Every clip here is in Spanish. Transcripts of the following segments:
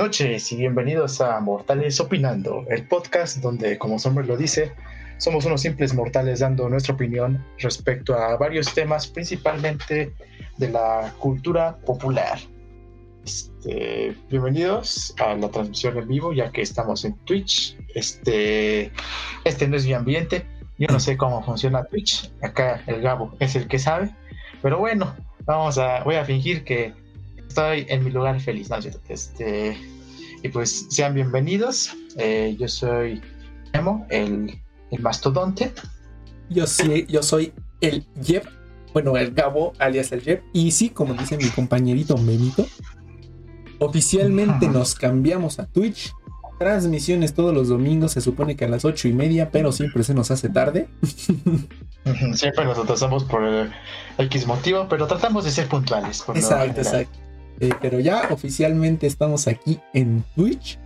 Noches y bienvenidos a Mortales Opinando, el podcast donde, como su nombre lo dice, somos unos simples mortales dando nuestra opinión respecto a varios temas, principalmente de la cultura popular. Este, bienvenidos a la transmisión en vivo, ya que estamos en Twitch. Este, este no es mi ambiente, yo no sé cómo funciona Twitch. Acá el Gabo es el que sabe, pero bueno, vamos a, voy a fingir que estoy en mi lugar feliz, ¿no? Este, y pues sean bienvenidos. Eh, yo soy el, el, mastodonte. Yo sí, yo soy el Jeb, bueno, el Gabo, alias el Jeb. Y sí, como dice mi compañerito Memito, oficialmente nos cambiamos a Twitch. Transmisiones todos los domingos, se supone que a las ocho y media, pero siempre se nos hace tarde. Siempre nos atrasamos por el X motivo, pero tratamos de ser puntuales. exacto, exacto. Eh, pero ya oficialmente estamos aquí en Twitch.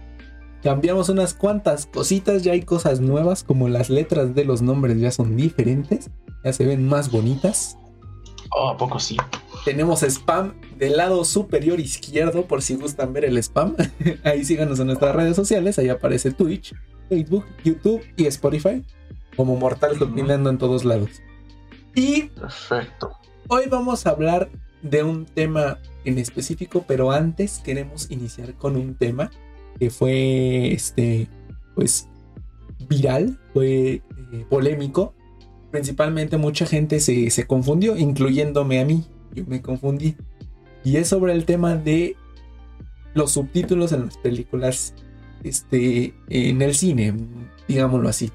Cambiamos unas cuantas cositas, ya hay cosas nuevas, como las letras de los nombres ya son diferentes, ya se ven más bonitas. Oh, ¿a poco sí? Tenemos spam del lado superior izquierdo, por si gustan ver el spam. ahí síganos en nuestras redes sociales, ahí aparece Twitch, Facebook, YouTube y Spotify, como Mortal Opinando en todos lados. Y Perfecto. Hoy vamos a hablar de un tema en específico, pero antes queremos iniciar con un tema que fue este pues viral, fue eh, polémico. Principalmente mucha gente se, se confundió, incluyéndome a mí. Yo me confundí. Y es sobre el tema de los subtítulos en las películas este, en el cine, digámoslo así.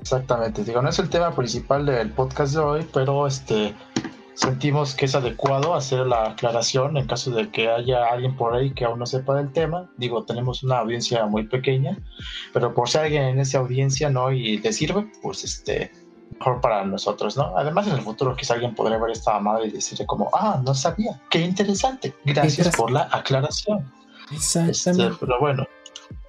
Exactamente, digo, no es el tema principal del podcast de hoy, pero este sentimos que es adecuado hacer la aclaración en caso de que haya alguien por ahí que aún no sepa del tema. Digo, tenemos una audiencia muy pequeña, pero por si alguien en esa audiencia no y le sirve, pues este mejor para nosotros, ¿no? Además en el futuro quizá alguien podría ver esta madre y decirle como, ah, no sabía, qué interesante, gracias por la aclaración. Exactamente. Este, pero bueno,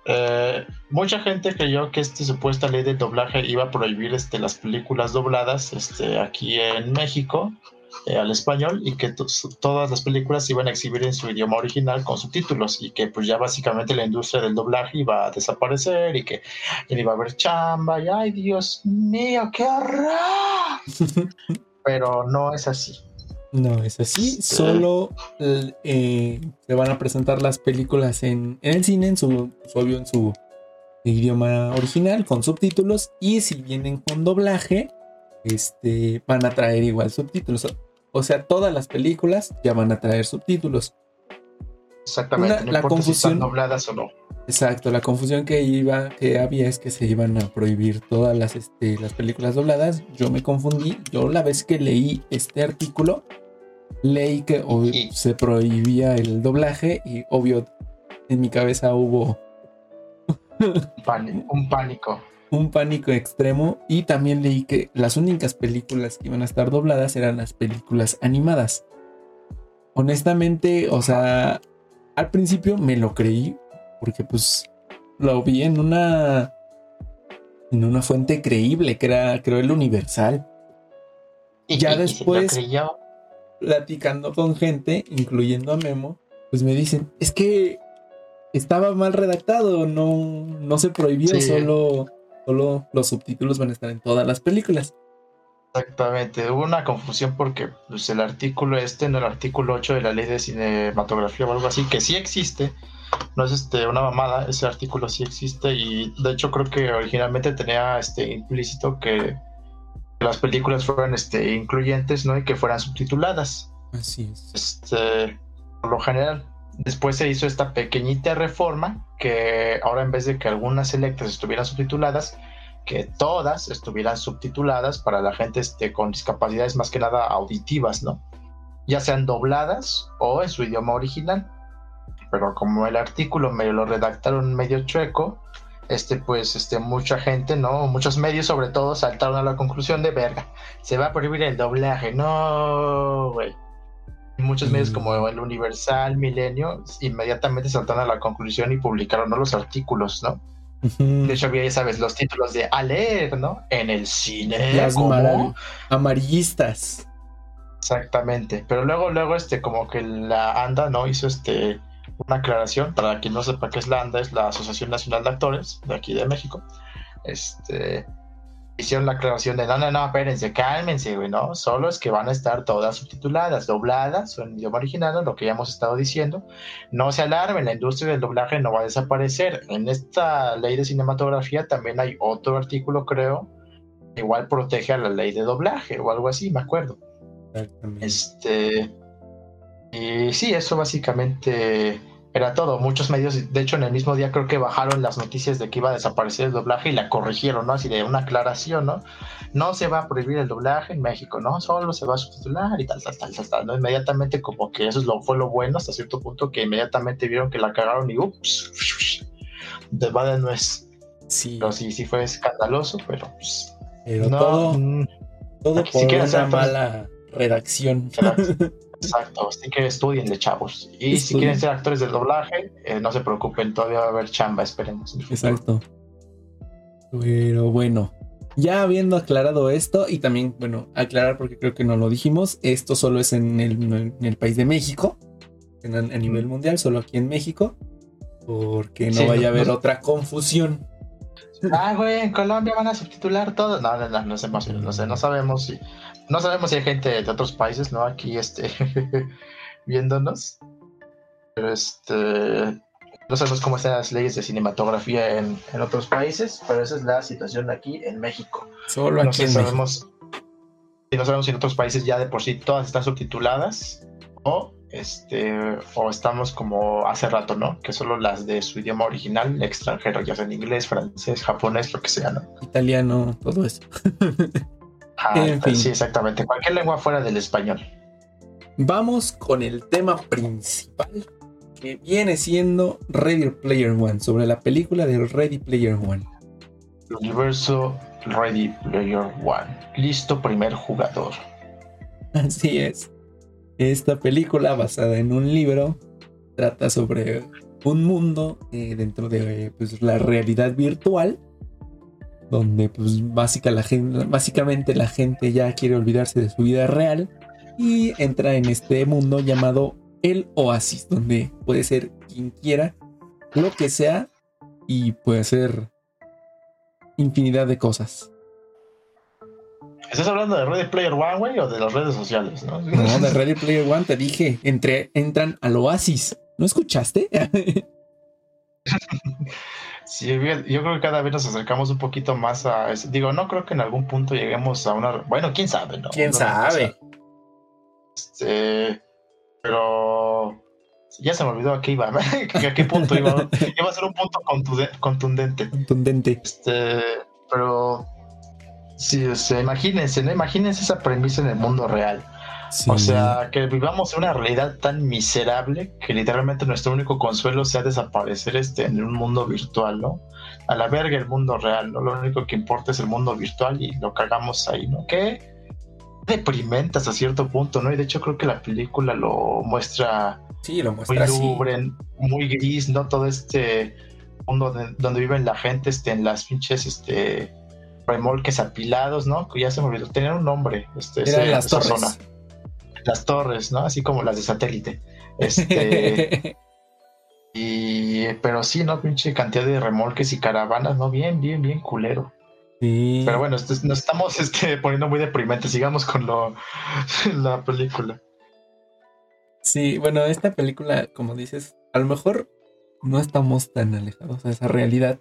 eh, mucha gente creyó que esta supuesta ley del doblaje iba a prohibir este, las películas dobladas este, aquí en México eh, al español y que todas las películas se iban a exhibir en su idioma original con subtítulos y que pues ya básicamente la industria del doblaje iba a desaparecer y que iba a haber chamba y ay Dios mío, qué horror. Pero no es así. No es así, solo eh, se van a presentar las películas en, el cine, en su, obvio en su idioma original, con subtítulos, y si vienen con doblaje, este, van a traer igual subtítulos. O sea, todas las películas ya van a traer subtítulos. Exactamente, la confusión dobladas o no. Exacto, la confusión que iba, que había es que se iban a prohibir todas las, este, las películas dobladas. Yo me confundí. Yo la vez que leí este artículo, leí que se prohibía el doblaje y obvio en mi cabeza hubo un pánico un pánico extremo y también leí que las únicas películas que iban a estar dobladas eran las películas animadas. Honestamente, o sea, al principio me lo creí porque pues lo vi en una en una fuente creíble que era creo el Universal. Y ya después platicando con gente, incluyendo a Memo, pues me dicen, es que estaba mal redactado, no, no se prohibió, solo Solo los subtítulos van a estar en todas las películas. Exactamente, hubo una confusión porque pues, el artículo este, no el artículo 8 de la ley de cinematografía o algo así, que sí existe, no es este, una mamada, ese artículo sí existe y de hecho creo que originalmente tenía este, implícito que las películas fueran este, incluyentes ¿no? y que fueran subtituladas. Así es. Este, por lo general, Después se hizo esta pequeñita reforma que ahora en vez de que algunas selectas estuvieran subtituladas, que todas estuvieran subtituladas para la gente este, con discapacidades más que nada auditivas, ¿no? Ya sean dobladas o en su idioma original. Pero como el artículo me lo redactaron medio chueco, este pues este mucha gente, ¿no? Muchos medios sobre todo saltaron a la conclusión de verga, se va a prohibir el doblaje. No, güey muchos medios como el Universal, Milenio, inmediatamente saltaron a la conclusión y publicaron los artículos, ¿no? De hecho, había, ya sabes, los títulos de a leer, ¿no? En el cine. Las amarillistas. Exactamente. Pero luego, luego, este, como que la ANDA, ¿no? Hizo este una aclaración para quien no sepa qué es la ANDA, es la Asociación Nacional de Actores de aquí de México. Este, hicieron la aclaración de no, no, no, espérense, cálmense, güey, ¿no? Solo es que van a estar todas subtituladas, dobladas o en idioma original, lo que ya hemos estado diciendo. No se alarmen, la industria del doblaje no va a desaparecer. En esta ley de cinematografía también hay otro artículo, creo, igual protege a la ley de doblaje o algo así, me acuerdo. Este. Y sí, eso básicamente era todo. Muchos medios, de hecho, en el mismo día creo que bajaron las noticias de que iba a desaparecer el doblaje y la corrigieron, ¿no? Así de una aclaración, ¿no? No se va a prohibir el doblaje en México, ¿no? Solo se va a subtitular y tal, tal, tal, tal, tal ¿no? Inmediatamente, como que eso es lo, fue lo bueno hasta cierto punto, que inmediatamente vieron que la cagaron y ups, de va no es. Sí. Pero sí, sí fue escandaloso, pero pues. Pero no, todo, mm, todo por una mala redacción. Exacto, así que estudien de chavos. Y si quieren ser actores del doblaje, eh, no se preocupen, todavía va a haber chamba, esperemos. Exacto. Pero bueno, ya habiendo aclarado esto, y también, bueno, aclarar porque creo que no lo dijimos, esto solo es en el, país de México, en, a nivel mundial, solo aquí en México, porque no vaya a haber otra confusión. Ah, güey, en Colombia van a subtitular todo. No, no, no, no no sé, no sabemos si no sabemos si hay gente de otros países, ¿no? Aquí, este, viéndonos. Pero este, no sabemos cómo están las leyes de cinematografía en, otros países, pero esa es la situación aquí en México. Solo aquí no sabemos, Y no sabemos si en otros países ya de por sí todas están subtituladas o este o estamos como hace rato, ¿no? Que solo las de su idioma original, extranjero, ya sea en inglés, francés, japonés, lo que sea, ¿no? Italiano, todo eso. Sí, exactamente. Cualquier lengua fuera del español. Vamos con el tema principal que viene siendo Ready Player One, sobre la película de Ready Player One. Universo Ready Player One. Listo, primer jugador. Así es. Esta película, basada en un libro, trata sobre un mundo eh, dentro de pues, la realidad virtual donde pues la gente, básicamente la gente ya quiere olvidarse de su vida real y entra en este mundo llamado el oasis, donde puede ser quien quiera, lo que sea, y puede hacer infinidad de cosas. ¿Estás hablando de Ready Player One, güey, o de las redes sociales? No, no de Ready Player One te dije, entre, entran al oasis. ¿No escuchaste? Sí, yo creo que cada vez nos acercamos un poquito más a eso. Digo, no creo que en algún punto lleguemos a una. Bueno, quién sabe, ¿no? Quién sabe. Este, pero ya se me olvidó a qué iba, a qué punto iba. iba a ser un punto contundente. Contundente. Este, pero sí, o imagínense, ¿no? Imagínense esa premisa en el mundo real. O sea, que vivamos una realidad tan miserable que literalmente nuestro único consuelo sea desaparecer este, en un mundo virtual, ¿no? A la verga el mundo real, ¿no? Lo único que importa es el mundo virtual y lo cagamos ahí, ¿no? Que deprimente hasta cierto punto, ¿no? Y de hecho creo que la película lo muestra, sí, lo muestra muy lubre, muy gris, ¿no? Todo este mundo donde viven la gente, este, en las pinches, este, remolques apilados, ¿no? Que ya se me olvidó, tener un nombre, este, las Zona las torres, ¿no? Así como las de satélite. Este. y. Pero sí, ¿no? Pinche cantidad de remolques y caravanas, ¿no? Bien, bien, bien culero. Sí. Pero bueno, este, nos estamos este, poniendo muy deprimentes. Sigamos con lo, la película. Sí, bueno, esta película, como dices, a lo mejor no estamos tan alejados de esa realidad.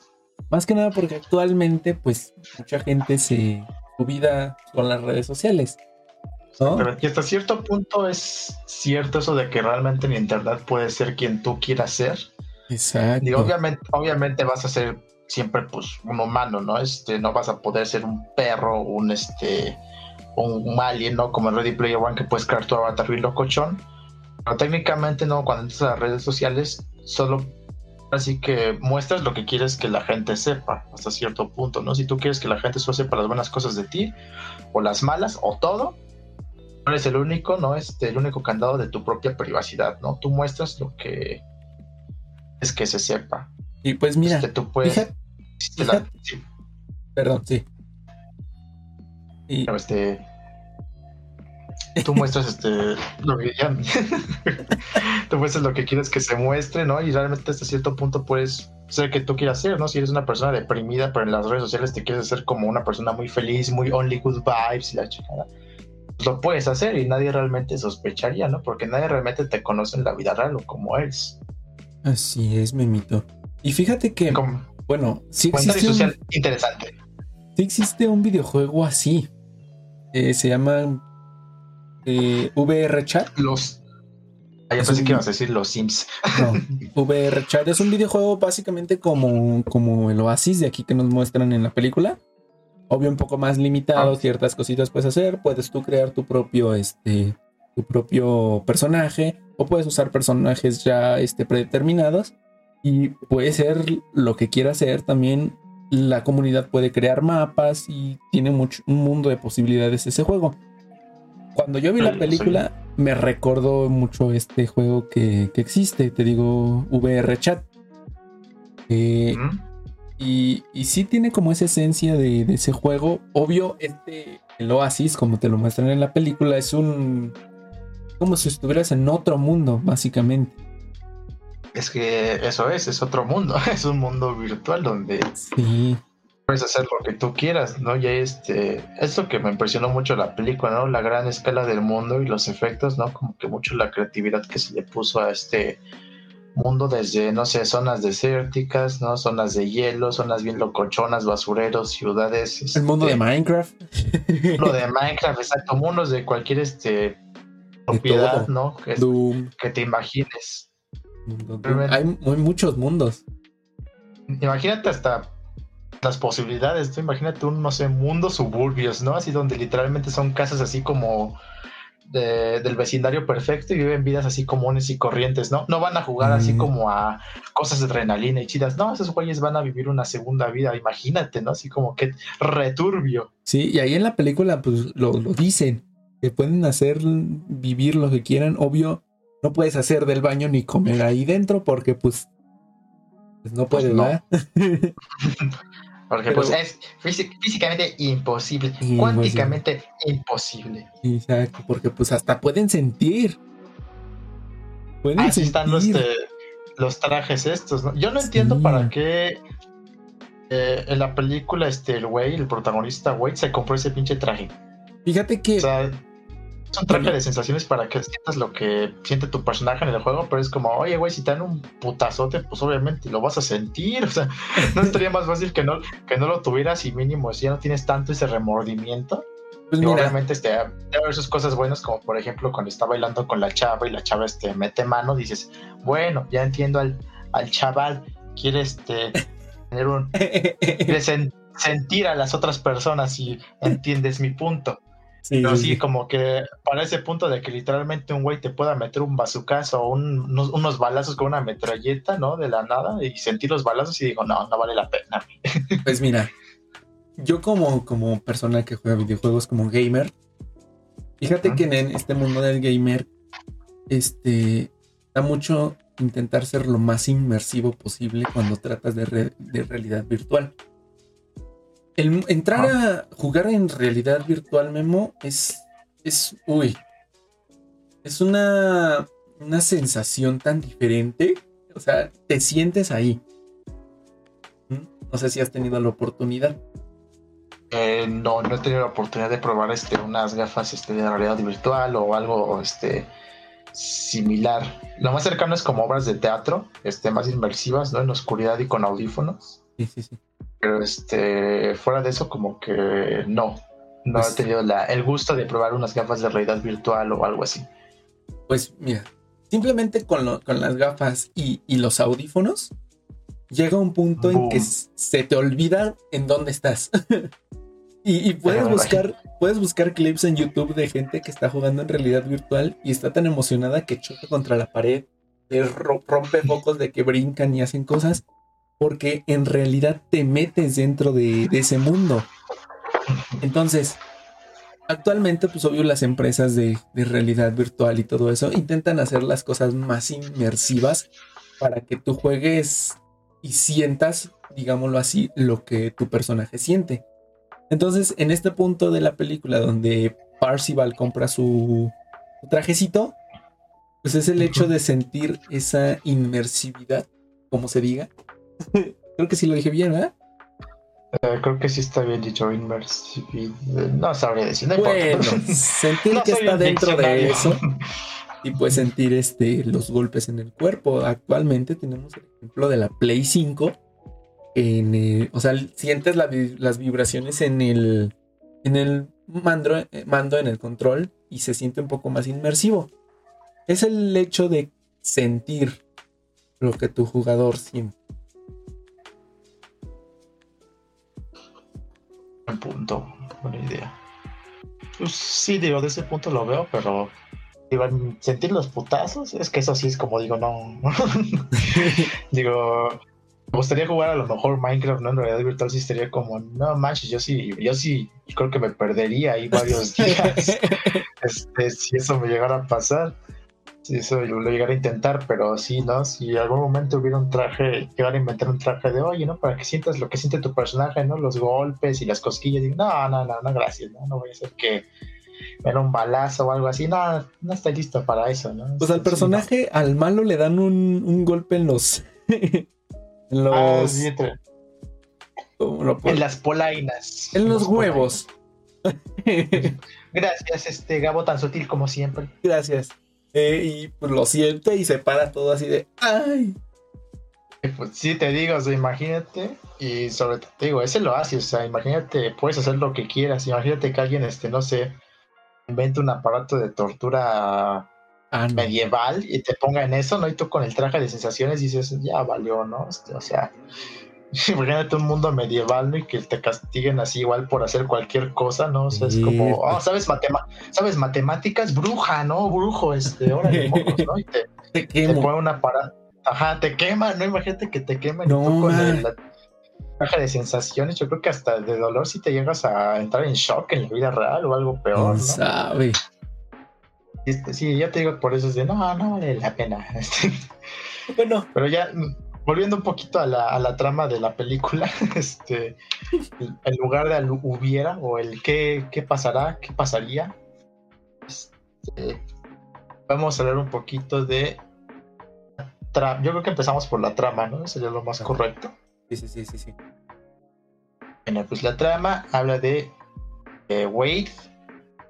Más que nada porque actualmente, pues, mucha gente se su vida con las redes sociales. Pero hasta cierto punto es cierto eso de que realmente en internet puedes ser quien tú quieras ser. Exacto. Y obviamente, obviamente vas a ser siempre pues un humano, ¿no? Este, no vas a poder ser un perro, un este, un, alien, ¿no? Como en Ready Player One que puedes crear tu avatar bien locochón. Pero técnicamente no, cuando entras a las redes sociales, solo así que muestras lo que quieres que la gente sepa hasta cierto punto, ¿no? Si tú quieres que la gente solo sepa las buenas cosas de ti, o las malas, o todo, no eres el único, ¿no? Este, el único candado de tu propia privacidad, ¿no? Tú muestras lo que es que se sepa. Y pues mira, este, tú puedes. Perdón, sí. Y... Este, tú muestras este lo que tú muestras lo que quieres que se muestre, ¿no? Y realmente hasta cierto punto puedes ser que tú quieras ser, ¿no? Si eres una persona deprimida, pero en las redes sociales te quieres hacer como una persona muy feliz, muy only good vibes y la chingada. Lo puedes hacer y nadie realmente sospecharía, ¿no? Porque nadie realmente te conoce en la vida real o como eres. Así es, Memito. Y fíjate que, bueno, sí existe social interesante. Sí existe un videojuego así. Eh, se llama eh, VR Chat. Los. Ah, ya pensé que ibas a decir los Sims. No, VR Chat es un videojuego básicamente como, como el Oasis de aquí que nos muestran en la película. Obvio, un poco más limitado, ah. ciertas cositas puedes hacer. Puedes tú crear tu propio, este, tu propio personaje. O puedes usar personajes ya este, predeterminados. Y puede ser lo que quieras hacer también. La comunidad puede crear mapas y tiene mucho, un mundo de posibilidades ese juego. Cuando yo vi la película, me recordó mucho este juego que, existe, te digo, VR Chat. Eh, y, y, sí tiene como esa esencia de, ese juego. Obvio, este, el Oasis, como te lo muestran en la película, es un. como si estuvieras en otro mundo, básicamente. Es que eso es, es otro mundo, es un mundo virtual donde sí puedes hacer lo que tú quieras, ¿no? Y este, esto que me impresionó mucho la película, ¿no? La gran escala del mundo y los efectos, ¿no? Como que mucho la creatividad que se le puso a este mundo desde, no sé, zonas desérticas, ¿no? Zonas de hielo, zonas bien locochonas, basureros, ciudades. El mundo de este, Minecraft. Lo de Minecraft, exacto. Mundos de cualquier este propiedad, ¿no? Que, que te imagines. Hay, hay muchos mundos. Imagínate hasta las posibilidades. Tú imagínate un, no sé, mundo suburbios, ¿no? Así donde literalmente son casas así como del vecindario perfecto y viven vidas así comunes y corrientes, ¿no? No van a jugar así como a cosas de adrenalina y chidas. No, esos güeyes van a vivir una segunda vida, imagínate, ¿no? Así como que returbio. Sí, y ahí en la película pues lo, dicen, que pueden hacer vivir lo que quieran. Obvio, no puedes hacer del baño ni comer ahí dentro porque pues, pues no puedes, pues ¿verdad? Porque pues es físicamente imposible, cuánticamente imposible. Exacto, porque pues hasta pueden sentir. Pueden Así están los, los trajes estos, ¿no? Yo no entiendo para qué eh, en la película este el güey, el protagonista güey, se compró ese pinche traje. Fíjate que... Es un traje de sensaciones para que sientas lo que siente tu personaje en el juego, pero es como, oye, güey, si te dan un putazote, pues obviamente lo vas a sentir. O sea, no estaría más fácil que no, que no lo tuvieras y mínimo, si ya no tienes tanto ese remordimiento. Pues obviamente este, debe haber sus cosas buenas, como por ejemplo cuando está bailando con la chava y la chava este, mete mano, dices, bueno, ya entiendo al, al chaval, quiere este, tener un. quiere sentir a las otras personas y entiendes mi punto. Sí, Pero sí, como que para ese punto de que literalmente un güey te pueda meter un bazucazo o unos, balazos con una metralleta, ¿no? De la nada y sentir los balazos y digo, no, no vale la pena. Pues mira, yo como, como persona que juega videojuegos como gamer, fíjate que en este mundo del gamer, este, da mucho intentar ser lo más inmersivo posible cuando tratas de, de realidad virtual entrar a jugar en realidad virtual, Memo, es. Es. Uy. Es una. Una sensación tan diferente. O sea, te sientes ahí. ¿Mm? No sé si has tenido la oportunidad. Eh, no, no he tenido la oportunidad de probar este, unas gafas este, de realidad virtual o algo este, similar. Lo más cercano es como obras de teatro, este, más inmersivas, ¿no? En oscuridad y con audífonos. Sí, sí, sí. Pero este, fuera de eso, como que no. No he pues tenido la, el gusto de probar unas gafas de realidad virtual o algo así. Pues mira, simplemente con, con las gafas y, los audífonos, llega un punto en que se te olvida en dónde estás. y, puedes buscar, puedes buscar clips en YouTube de gente que está jugando en realidad virtual y está tan emocionada que choca contra la pared, rompe focos de que brincan y hacen cosas porque en realidad te metes dentro de, ese mundo. Entonces, actualmente, pues obvio, las empresas de, realidad virtual y todo eso intentan hacer las cosas más inmersivas para que tú juegues y sientas, digámoslo así, lo que tu personaje siente. Entonces, en este punto de la película donde Parcival compra su, su trajecito, pues es el hecho de sentir esa inmersividad, como se diga. Creo que sí lo dije bien, ¿verdad? Eh, creo que sí está bien dicho, inmersividad. No sabría decir, no Bueno, sentir No que está dentro de eso y pues sentir este, los golpes en el cuerpo. Actualmente tenemos el ejemplo de la Play 5. En, eh, o sea, sientes la las vibraciones en el, en el mando, eh, mando, en el control y se siente un poco más inmersivo. Es el hecho de sentir lo que tu jugador siente. Punto, buena idea. Pues sí, digo, de ese punto lo veo, pero digo, en sentir los putazos, es que eso sí es como digo, no. digo, me gustaría jugar a lo mejor Minecraft, ¿no? En realidad virtual sí estaría como, no manches, yo sí, yo sí creo que me perdería ahí varios días. este, si eso me llegara a pasar. Eso yo lo llegara a intentar, pero sí, ¿no? Si en algún momento hubiera un traje, llegar a inventar un traje de, oye, ¿no? Para que sientas lo que siente tu personaje, ¿no? Los golpes y las cosquillas. No, no, no, no, gracias, ¿no? No voy a hacer que me un balazo o algo así. No, no estoy listo para eso, ¿no? Pues al Sí, personaje, al malo le dan un, un golpe en los. en. Ah, los. sí, entre- ¿cómo lo puedo- en las polainas. en los Las huevos. Gracias, este Gabo tan sutil como siempre. Gracias. Eh, y pues lo siente y se para todo así de. ¡Ay! Pues sí, te digo, o sea, imagínate, y sobre todo, te digo, ese lo hace, o sea, imagínate, puedes hacer lo que quieras, imagínate que alguien, este, no sé, inventa un aparato de tortura Ah, no. medieval y te ponga en eso, ¿no? Y tú con el traje de sensaciones dices, ya valió, ¿no? Este, o sea, imagínate un mundo medieval, ¿no? Y que te castiguen así igual por hacer cualquier cosa, ¿no? O sea, es como, pues. oh, ¿sabes, matema ¿sabes matemáticas? Bruja, ¿no? Brujo, este, órale, mocos, ¿no? Y te, Te te pone una parada. Ajá, te quema, ¿no? Imagínate que te quemen No, y tú con el- la caja de sensaciones. Yo creo que hasta de dolor si te llegas a entrar en shock en la vida real o algo peor, ¿Quién ¿no? sabe? Este, sí, ya te digo, por eso es de no, no vale la pena. Este, Bueno, Pero ya volviendo un poquito a la, a la trama de la película, este, el- en lugar de al hubiera o el qué, qué pasará, qué pasaría, este, vamos a hablar un poquito de tra- Yo creo que empezamos por la trama, ¿no? Sería lo más correcto. sí, sí, sí, sí, sí. Bueno, pues la trama habla de eh, Wade.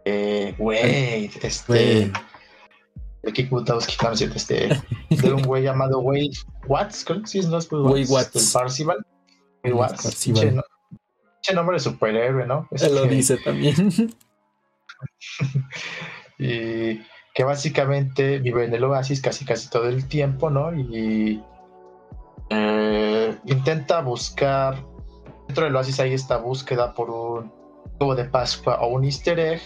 eh, Wade, este. Wade. De Kick Butowski, no, es cierto, este. De un güey llamado Wade Watts, creo que sí, no es Wade Watts. El Parcival. Wade Watts. Parcival. Pinche no- pinche nombre de superhéroe, ¿no? Él lo dice también. y que básicamente vive en el oasis casi casi todo el tiempo, ¿no? Y eh, intenta buscar dentro del oasis hay esta búsqueda por un huevo de Pascua o un Easter egg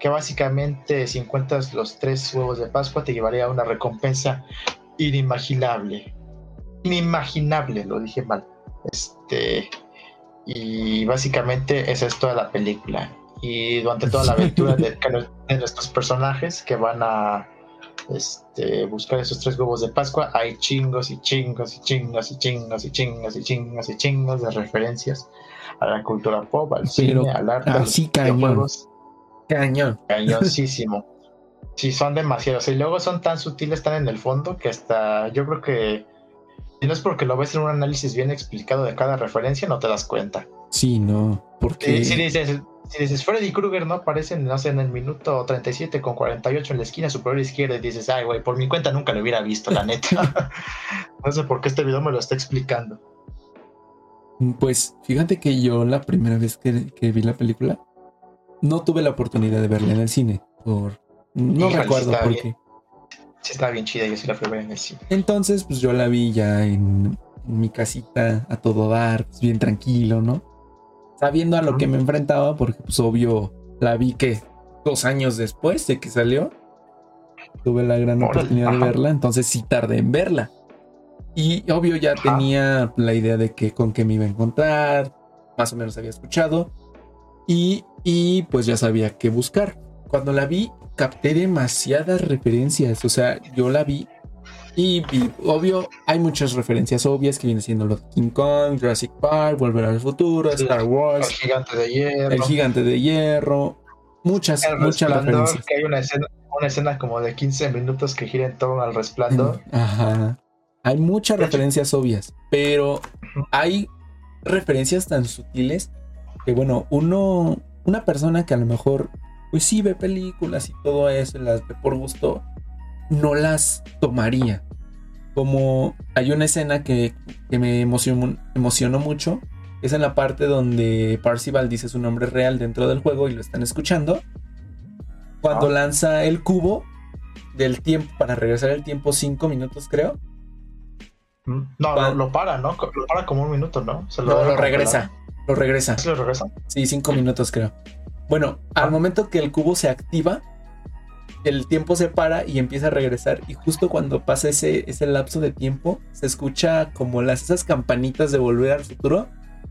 que básicamente si encuentras los tres huevos de Pascua te llevaría a una recompensa inimaginable, inimaginable, lo dije mal, este y básicamente esa es toda la película. Y durante toda la aventura de, de nuestros personajes que van a este, buscar esos tres huevos de Pascua, hay chingos y chingos y chingos y chingos y chingos y chingos y chingos de referencias a la cultura pop, al Pero cine, al arte, a los videojuegos. Cañón. Cañoncísimo. Sí, son demasiados. Y luego son tan sutiles, tan en el fondo, que hasta yo creo que si no es porque lo ves en un análisis bien explicado de cada referencia, no te das cuenta. Sí, no. Porque. Si, si dices, si dices Freddy Krueger, ¿no? Aparece, no sé, en el minuto 37 con 48 en la esquina superior izquierda y dices, ay, güey, por mi cuenta nunca lo hubiera visto, la neta. no sé por qué este video me lo está explicando. Pues fíjate que yo la primera vez que, que vi la película no tuve la oportunidad de verla en el cine. Por. No Híjole, recuerdo por bien. qué. Sí, está bien chida, yo sí la fui a ver en el cine. Entonces, pues yo la vi ya en, en mi casita a todo dar, pues, bien tranquilo, ¿no? Sabiendo a lo que me enfrentaba, porque pues obvio la vi que dos años después de que salió. Tuve la gran Órale, oportunidad de verla, entonces sí tardé en verla. Y obvio ya Ajá. tenía la idea de que con qué me iba a encontrar, más o menos había escuchado. Y, y pues ya sabía qué buscar. Cuando la vi, capté demasiadas referencias. O sea, yo la vi y, vi- obvio, hay muchas referencias obvias que vienen siendo los King Kong, Jurassic Park, Volver al Futuro. Star El Wars, gigante de hierro. El Gigante de Hierro, Muchas, El muchas referencias. que hay una escena, una escena como de 15 minutos que gira en torno al resplandor. Ajá. Hay muchas De referencias obvias, pero hay referencias tan sutiles que, bueno, uno, una persona que a lo mejor, pues sí ve películas y todo eso, las ve por gusto, no las tomaría. Como hay una escena que, que me emocionó, emocionó mucho, es en la parte donde Parcival dice su nombre real dentro del juego y lo están escuchando. Cuando Ah. lanza el cubo del tiempo para regresar el tiempo 5 minutos, creo. No, lo, para, ¿no? Lo para como un minuto, ¿no? Se No, lo regresa. Lo regresa. ¿Sí lo regresa? Sí, 5 minutos, creo. Bueno, Ah. al momento que el cubo se activa, el tiempo se para y empieza a regresar. Y justo cuando pasa ese, ese lapso de tiempo, se escucha como las, esas campanitas de volver al futuro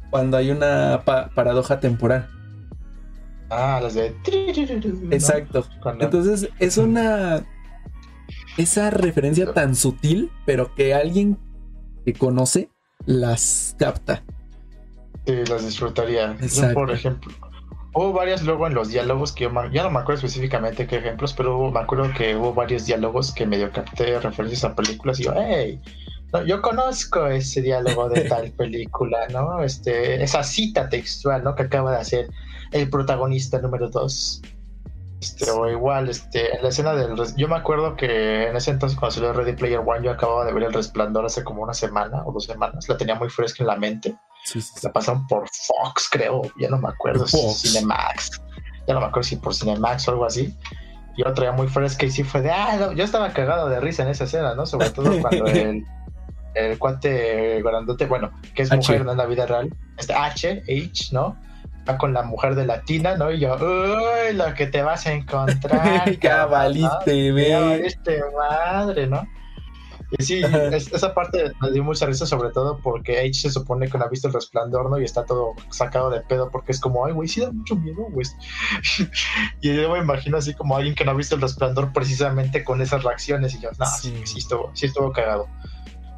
cuando hay una pa- paradoja temporal. Ah, las de. Exacto. Entonces es una. Esa referencia tan sutil, pero que alguien que conoce las capta. Sí, las disfrutaría. Yo, por ejemplo, hubo varias luego en los diálogos que yo ya no me acuerdo específicamente qué ejemplos, pero hubo- me acuerdo que hubo varios diálogos que medio capté referencias a películas y yo, hey, no, yo conozco ese diálogo de tal película, ¿no? Este, esa cita textual, ¿no? Que acaba de hacer el protagonista número dos. Este, o igual, este, en la escena del... Yo me acuerdo que en ese entonces cuando salió Ready Player One yo acababa de ver El Resplandor hace como una semana o dos semanas, la tenía muy fresca en la mente Sí, sí, sí. la pasaron por Fox, creo, ya no me acuerdo, si Fox. Cinemax, ya no me acuerdo si por Cinemax o algo así. Yo traía muy fresca y sí fue de, ah, no, yo estaba cagado de risa en esa escena, ¿no? Sobre todo cuando el, el cuate grandote, bueno, que es H. mujer ¿no? en la vida real, este H, H, ¿no? Va con la mujer de latina, ¿no? Y yo, uy, lo que te vas a encontrar. Cabrón, ¿no? valiste madre, ¿no? Y sí, es- esa parte me dio mucha risa, sobre todo porque H se supone que no ha visto el resplandor, ¿no? Y está todo sacado de pedo porque es como, ay, güey, sí da mucho miedo, güey. y yo me imagino así como alguien que no ha visto el resplandor precisamente con esas reacciones. Y yo, no, sí, Sí. sí estuvo, sí estuvo cagado.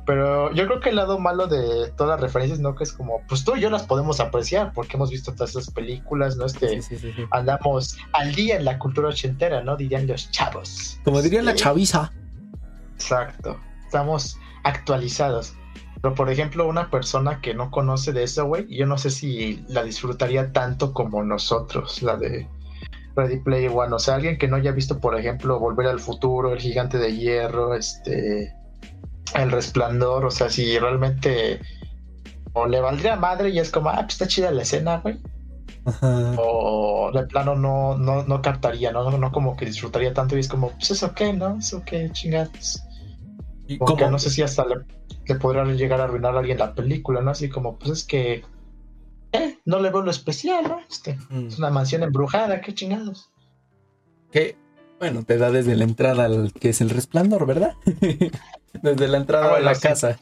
Pero yo creo que el lado malo de todas las referencias, ¿no? Que es como, pues tú y yo las podemos apreciar porque hemos visto todas esas películas, ¿no? Este, Sí, sí, sí, sí. andamos al día en la cultura ochentera, ¿no? Dirían los chavos. Como diría la chaviza. Exacto. Estamos actualizados. Pero, por ejemplo, una persona que no conoce de eso, güey, yo no sé si la disfrutaría tanto como nosotros, la de Ready Player One. O sea, alguien que no haya visto, por ejemplo, Volver al Futuro, El Gigante de Hierro, este, El Resplandor. O sea, si realmente o le valdría madre y es como, ah, pues está chida la escena, güey. Ajá. O de plano no, no, no captaría, ¿no? ¿no? No como que disfrutaría tanto y es como, pues eso qué, ¿no? Eso qué chingados. Y Como que no sé si hasta le, le podrá llegar a arruinar a alguien la película, ¿no? Así como, pues es que eh, no le veo lo especial, ¿no? Este, Mm. es una mansión embrujada, qué chingados. que, bueno, te da desde la entrada al que es el resplandor, ¿verdad? desde la entrada Ah, bueno, de la sí. casa.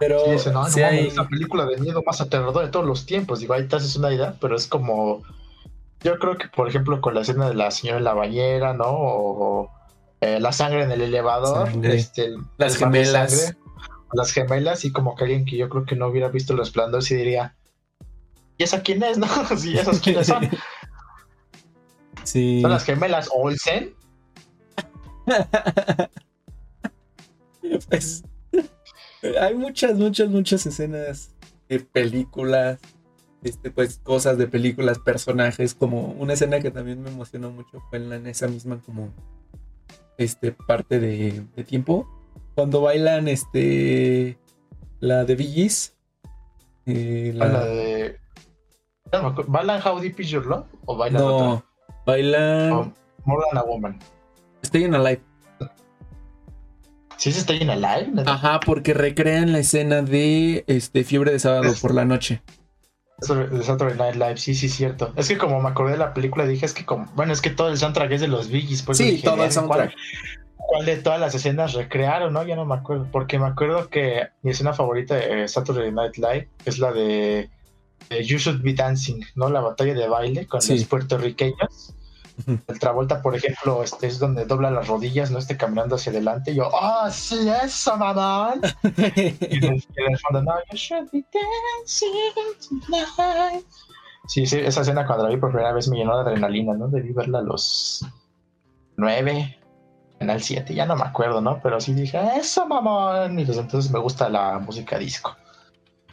Pero Sí, no, hay- es la película de miedo más aterradora de todos los tiempos. Digo, ahí te haces una idea, pero es como. Yo creo que, por ejemplo, con la escena de la señora en la bañera, ¿no? O eh, la sangre en el elevador, este, Las el gemelas. sangre, las gemelas, y como que alguien que yo creo que no hubiera visto el resplandor, sí diría. ¿Y esa quién es, no? Sí, esas quiénes son. sí. Son las gemelas Olsen. Pues, hay muchas, muchas, muchas escenas de películas, este, pues cosas de películas, personajes, como una escena que también me emocionó mucho fue en, la, en esa misma como este parte de, de tiempo cuando bailan este la de Gees, eh, la- A la de. ¿Bailan How Deep Is Your Love? ¿O bailan no otra? bailan O More Than a Woman. Staying Alive ¿Sí se está en Alive? ¿neta? ajá porque recrean la escena de este fiebre de sábado por la noche De Saturday Night Live, sí, sí, cierto. Es que como me acordé de la película, dije, es que como, bueno, es que todo el soundtrack es de los Biggies, pues sí dije, todo el "Verga, soundtrack ¿cuál, cuál de todas las escenas recrearon, no? Ya no me acuerdo, porque me acuerdo que mi escena favorita de eh, Saturday Night Live es la de, de You Should Be Dancing, ¿no? La batalla de baile con Sí. los puertorriqueños. El Travolta, por ejemplo, este es donde dobla las rodillas, no esté caminando hacia adelante. Y yo, ¡oh, sí, eso, mamón! Y en el, fondo, no, you should be dancing tonight. Sí, sí, esa escena cuando la vi por primera vez me llenó de adrenalina, ¿no? Debí verla a los nueve, en el siete, ya no me acuerdo, ¿no? Pero sí dije, eso mamón. Y desde entonces me gusta la música disco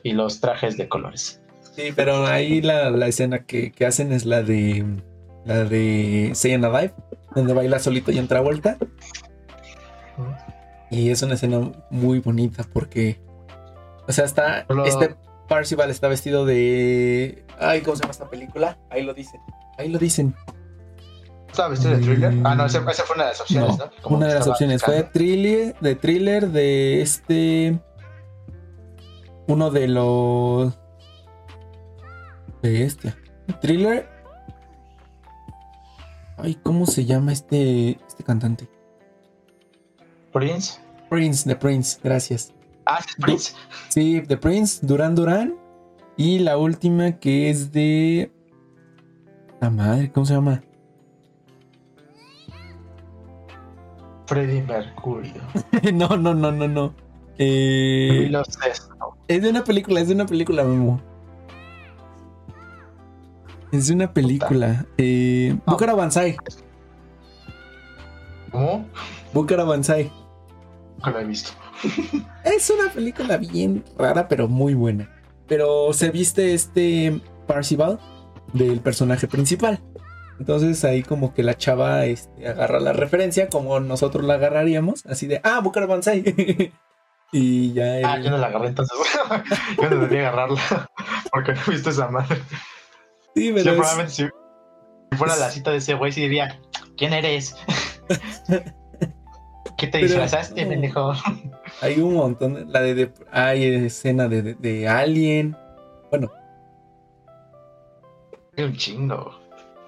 y los trajes de colores. Sí, pero ahí la, la escena que, que, hacen es la de la de Say Alive, donde baila solito y entra vuelta. Y es una escena muy bonita porque, o sea, está este Parcival está vestido de, ay, ¿cómo se llama esta película? Ahí lo dicen, ahí lo dicen. ¿Estaba vestido de thriller? Ah, no, esa, fue una de las opciones, ¿no? Una de las opciones fue de thriller, de thriller de este, uno de los este Thriller. Ay, ¿cómo se llama este, este cantante? Prince. Prince, The Prince, gracias. Ah, Prince. Sí, The Prince, Duran Duran. Y la última que es de. La madre, ¿cómo se llama? Freddie Mercurio. no, no, no, no, no. Eh, es de una película, es de una película, Memo. Es de una película. Eh, ah. Bukara Banzai. ¿Cómo? Bukara Banzai. Nunca la he visto. es una película bien rara, pero muy buena. Pero se viste este Parcival del personaje principal. Entonces ahí como que la chava este, agarra la referencia como nosotros la agarraríamos, así de, ah, Bukara Banzai. y ya... Ah, yo no la agarré entonces. yo no debería agarrarla porque no he visto esa madre. Sí, pero Yo probablemente si, fuera la cita de ese güey, sí diría, ¿quién eres? ¿Qué te disfrazaste, pendejo? Hay un montón, la de, hay escena de, de, Alien, bueno. Hay un chingo.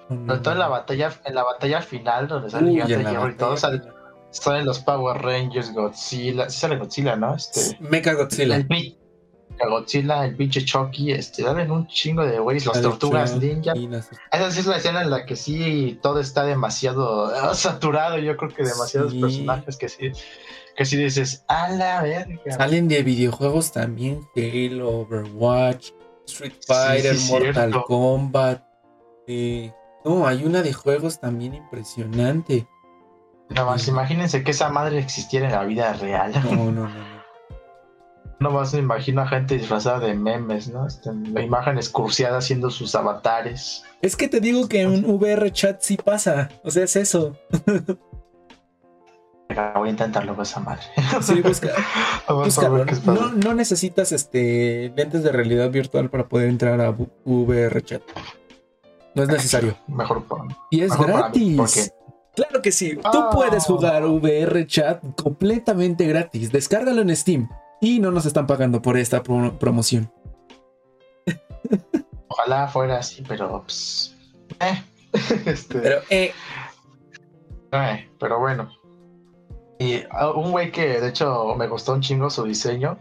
Sobre todo en la batalla, en la batalla final, donde sale Uy, y todo, salen, los Power Rangers, Godzilla, sí sale Godzilla, ¿no? Este, Mecha Godzilla. El, Godzilla, el pinche Chucky, este, dalen un chingo de güeyes, las tortugas ninja. Esa sí es la escena en la que sí todo está demasiado ah, saturado, yo creo que demasiados personajes que sí, que sí dices, a la verga. Salen de videojuegos también, Halo, Overwatch, Street Fighter, Mortal Kombat. Eh, no, hay una de juegos también impresionante. Nada más, imagínense que esa madre existiera en la vida real. No, no, no. no. No más me imagino a gente disfrazada de memes, ¿no? Este, imágenes cursiadas haciendo sus avatares. Es que te digo que un VR chat sí pasa. O sea, es eso. Voy a intentarlo con esa madre. Sí, busca. no, no, necesitas este lentes de realidad virtual para poder entrar a VR chat. No es necesario. Mejor para Y es gratis. Claro que sí. Tú puedes ah. jugar VR chat completamente gratis. Descárgalo en Steam. Y no nos están pagando por esta promoción. Ojalá fuera así, pero pues, eh. este, pero eh. eh. pero bueno. Y ah, un güey que de hecho me gustó un chingo su diseño.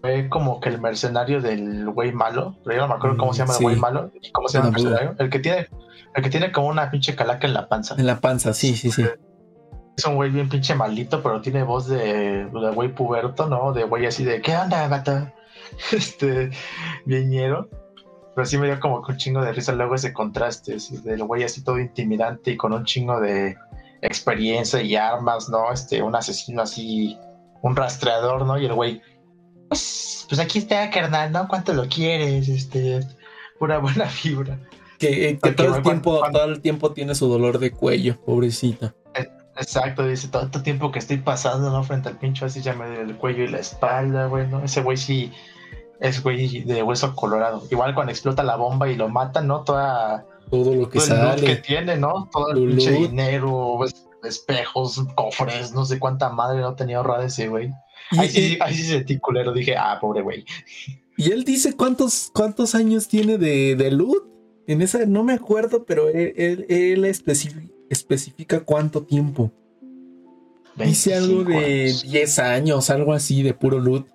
Fue como que el mercenario del güey malo. Pero yo no me acuerdo cómo se llama el güey malo. ¿Cómo se llama el mercenario? El que tiene, el que tiene como una pinche calaca en la panza. En la panza, sí, sí, sí es un güey bien pinche maldito, pero tiene voz de, de güey puberto, ¿no? De güey así de, ¿qué onda, gata? Este, viñero. Pero sí me dio como que un chingo de risa luego ese contraste, del güey así todo intimidante y con un chingo de experiencia y armas, ¿no? Este, un asesino así, un rastreador, ¿no? Y el güey, pues, pues aquí está, carnal, ¿no? ¿Cuánto lo quieres? Este, pura buena fibra. Que, todo, el tiempo, todo el tiempo tiene su dolor de cuello, pobrecita. Exacto, dice, tanto tiempo que estoy pasando, ¿no? Frente al pincho, así ya me duele el cuello y la espalda, güey, ¿no? Ese güey sí es güey de hueso colorado. Igual cuando explota la bomba y lo matan, ¿no? Toda, todo lo que todo el que tiene, ¿no? Todo el pinche dinero, pues, espejos, cofres, no sé cuánta madre no tenía ahorrada ese güey. Ahí sí, ahí sí sentí culero, dije, ah, pobre güey. Y él dice cuántos, cuántos años tiene de, de loot. En esa, no me acuerdo, pero él, él, él especifica cuánto tiempo. Dice algo de 10 años, algo así de puro loot.